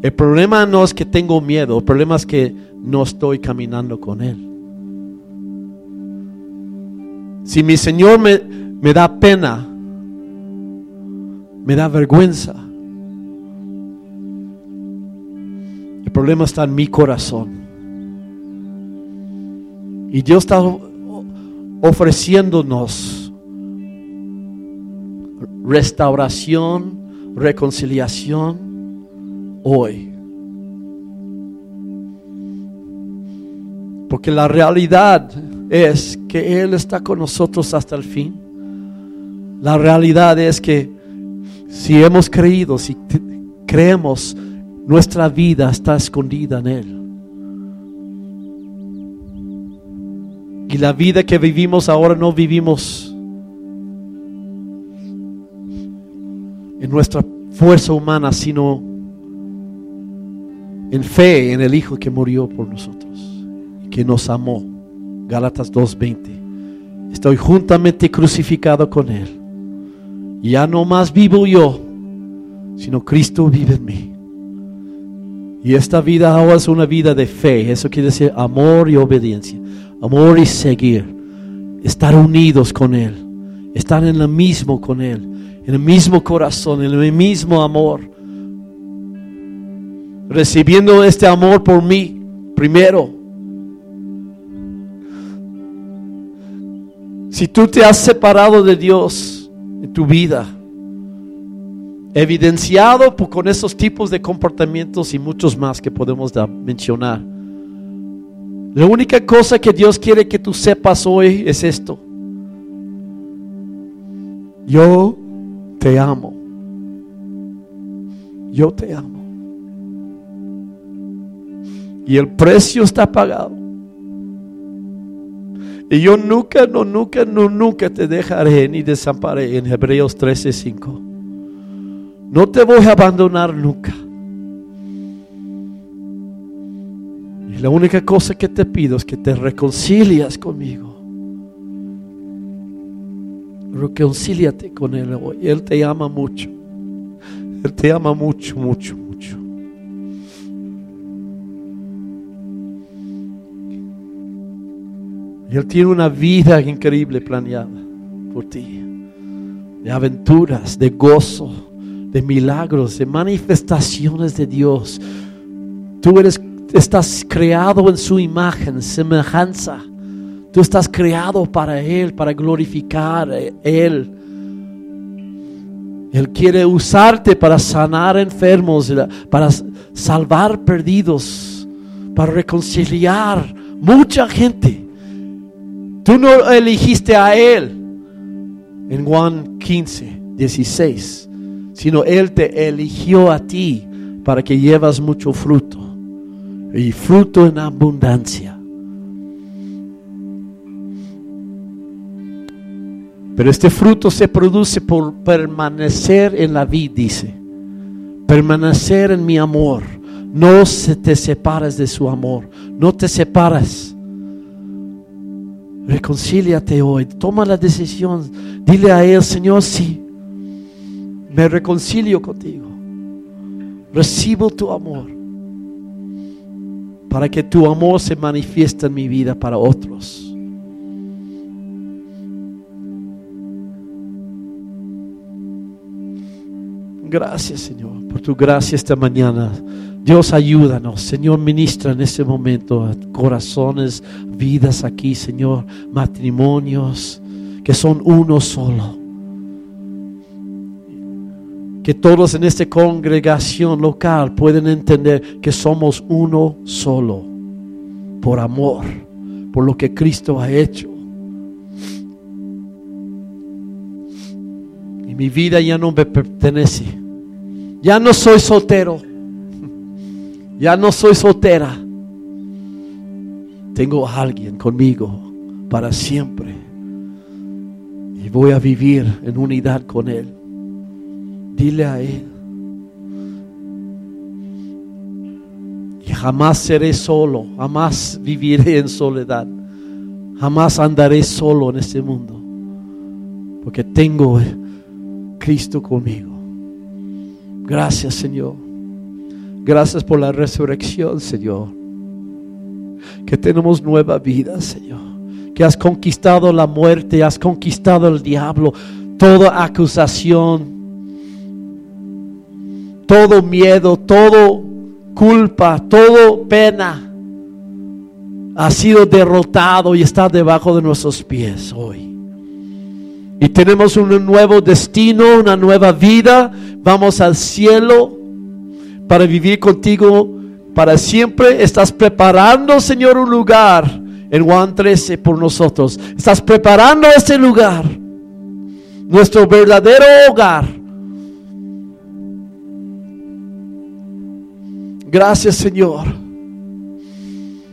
El problema no es que tengo miedo, el problema es que no estoy caminando con Él. Si mi Señor me, me da pena, me da vergüenza, el problema está en mi corazón. Y Dios está ofreciéndonos restauración, reconciliación hoy. Porque la realidad es que Él está con nosotros hasta el fin. La realidad es que si hemos creído, si creemos, nuestra vida está escondida en Él. Y la vida que vivimos ahora no vivimos en nuestra fuerza humana, sino en fe en el Hijo que murió por nosotros que nos amó. Gálatas 2:20. Estoy juntamente crucificado con Él. Ya no más vivo yo, sino Cristo vive en mí. Y esta vida ahora es una vida de fe. Eso quiere decir amor y obediencia. Amor y seguir. Estar unidos con Él. Estar en lo mismo con Él. En el mismo corazón, en el mismo amor. Recibiendo este amor por mí primero. Si tú te has separado de Dios en tu vida, evidenciado con esos tipos de comportamientos y muchos más que podemos mencionar. La única cosa que Dios quiere que tú sepas hoy es esto. Yo te amo. Yo te amo. Y el precio está pagado. Y yo nunca, no, nunca, no, nunca te dejaré ni desamparé en Hebreos 13:5. No te voy a abandonar nunca. Y la única cosa que te pido es que te reconcilias conmigo. Reconcíliate con Él hoy. Él te ama mucho. Él te ama mucho, mucho, mucho. Él tiene una vida increíble planeada por ti. De aventuras, de gozo de milagros, de manifestaciones de Dios. Tú eres, estás creado en su imagen, semejanza. Tú estás creado para Él, para glorificar a Él. Él quiere usarte para sanar enfermos, para salvar perdidos, para reconciliar mucha gente. Tú no elegiste a Él en Juan 15, 16 sino Él te eligió a ti para que llevas mucho fruto y fruto en abundancia. Pero este fruto se produce por permanecer en la vida, dice. Permanecer en mi amor. No se te separes de su amor. No te separes. Reconcíliate hoy. Toma la decisión. Dile a Él, Señor, sí me reconcilio contigo. Recibo tu amor para que tu amor se manifieste en mi vida para otros. Gracias, Señor, por tu gracia esta mañana. Dios, ayúdanos. Señor, ministra en este momento corazones, vidas aquí, Señor, matrimonios que son uno solo que todos en esta congregación local pueden entender que somos uno solo, por amor, por lo que Cristo ha hecho. Y mi vida ya no me pertenece. Ya no soy soltero. Ya no soy soltera. Tengo a alguien conmigo para siempre. Y voy a vivir en unidad con Él. Dile a Él. Y jamás seré solo, jamás viviré en soledad, jamás andaré solo en este mundo, porque tengo Cristo conmigo. Gracias Señor. Gracias por la resurrección, Señor. Que tenemos nueva vida, Señor. Que has conquistado la muerte, has conquistado el diablo, toda acusación, todo miedo, todo culpa, todo pena ha sido derrotado y está debajo de nuestros pies hoy. Y tenemos un nuevo destino, una nueva vida. Vamos al cielo para vivir contigo para siempre. Estás preparando, Señor, un lugar en Juan 13 por nosotros. Estás preparando ese lugar, nuestro verdadero hogar Gracias, Señor.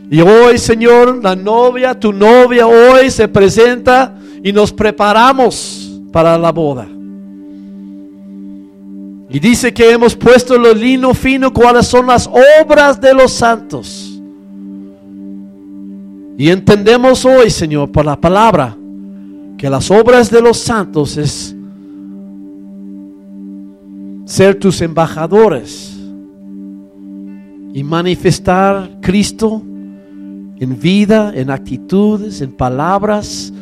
Y hoy, Señor, la novia, tu novia hoy se presenta y nos preparamos para la boda. Y dice que hemos puesto lo lino fino, cuáles son las obras de los santos. Y entendemos hoy, Señor, por la palabra, que las obras de los santos es ser tus embajadores y manifestar Cristo en vida, en actitudes, en palabras,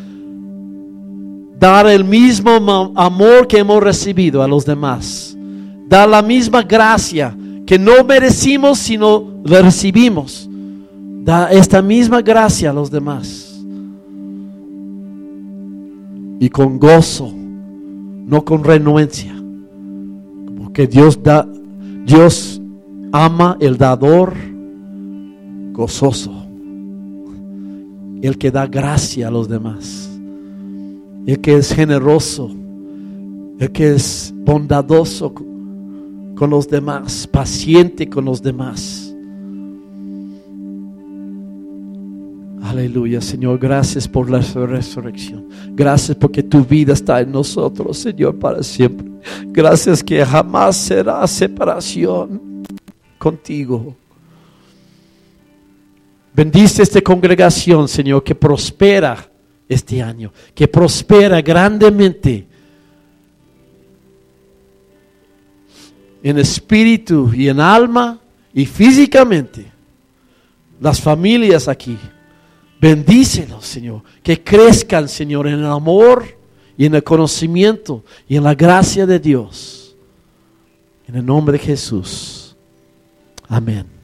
dar el mismo amor que hemos recibido a los demás, dar la misma gracia que no merecimos, sino la recibimos. Da esta misma gracia a los demás. Y con gozo, no con renuencia. Porque Dios da, Dios ama el dador gozoso. El que da gracia a los demás. El que es generoso. El que es bondadoso con los demás, paciente con los demás. Aleluya, Señor, gracias por la resurrección. Gracias porque tu vida está en nosotros, Señor, para siempre. Gracias que jamás será separación contigo. Bendice esta congregación, Señor, que prospera este año, que prospera grandemente en espíritu y en alma y físicamente. Las familias aquí. Bendícelos, Señor. Que crezcan, Señor, en el amor y en el conocimiento y en la gracia de Dios. En el nombre de Jesús. Amén.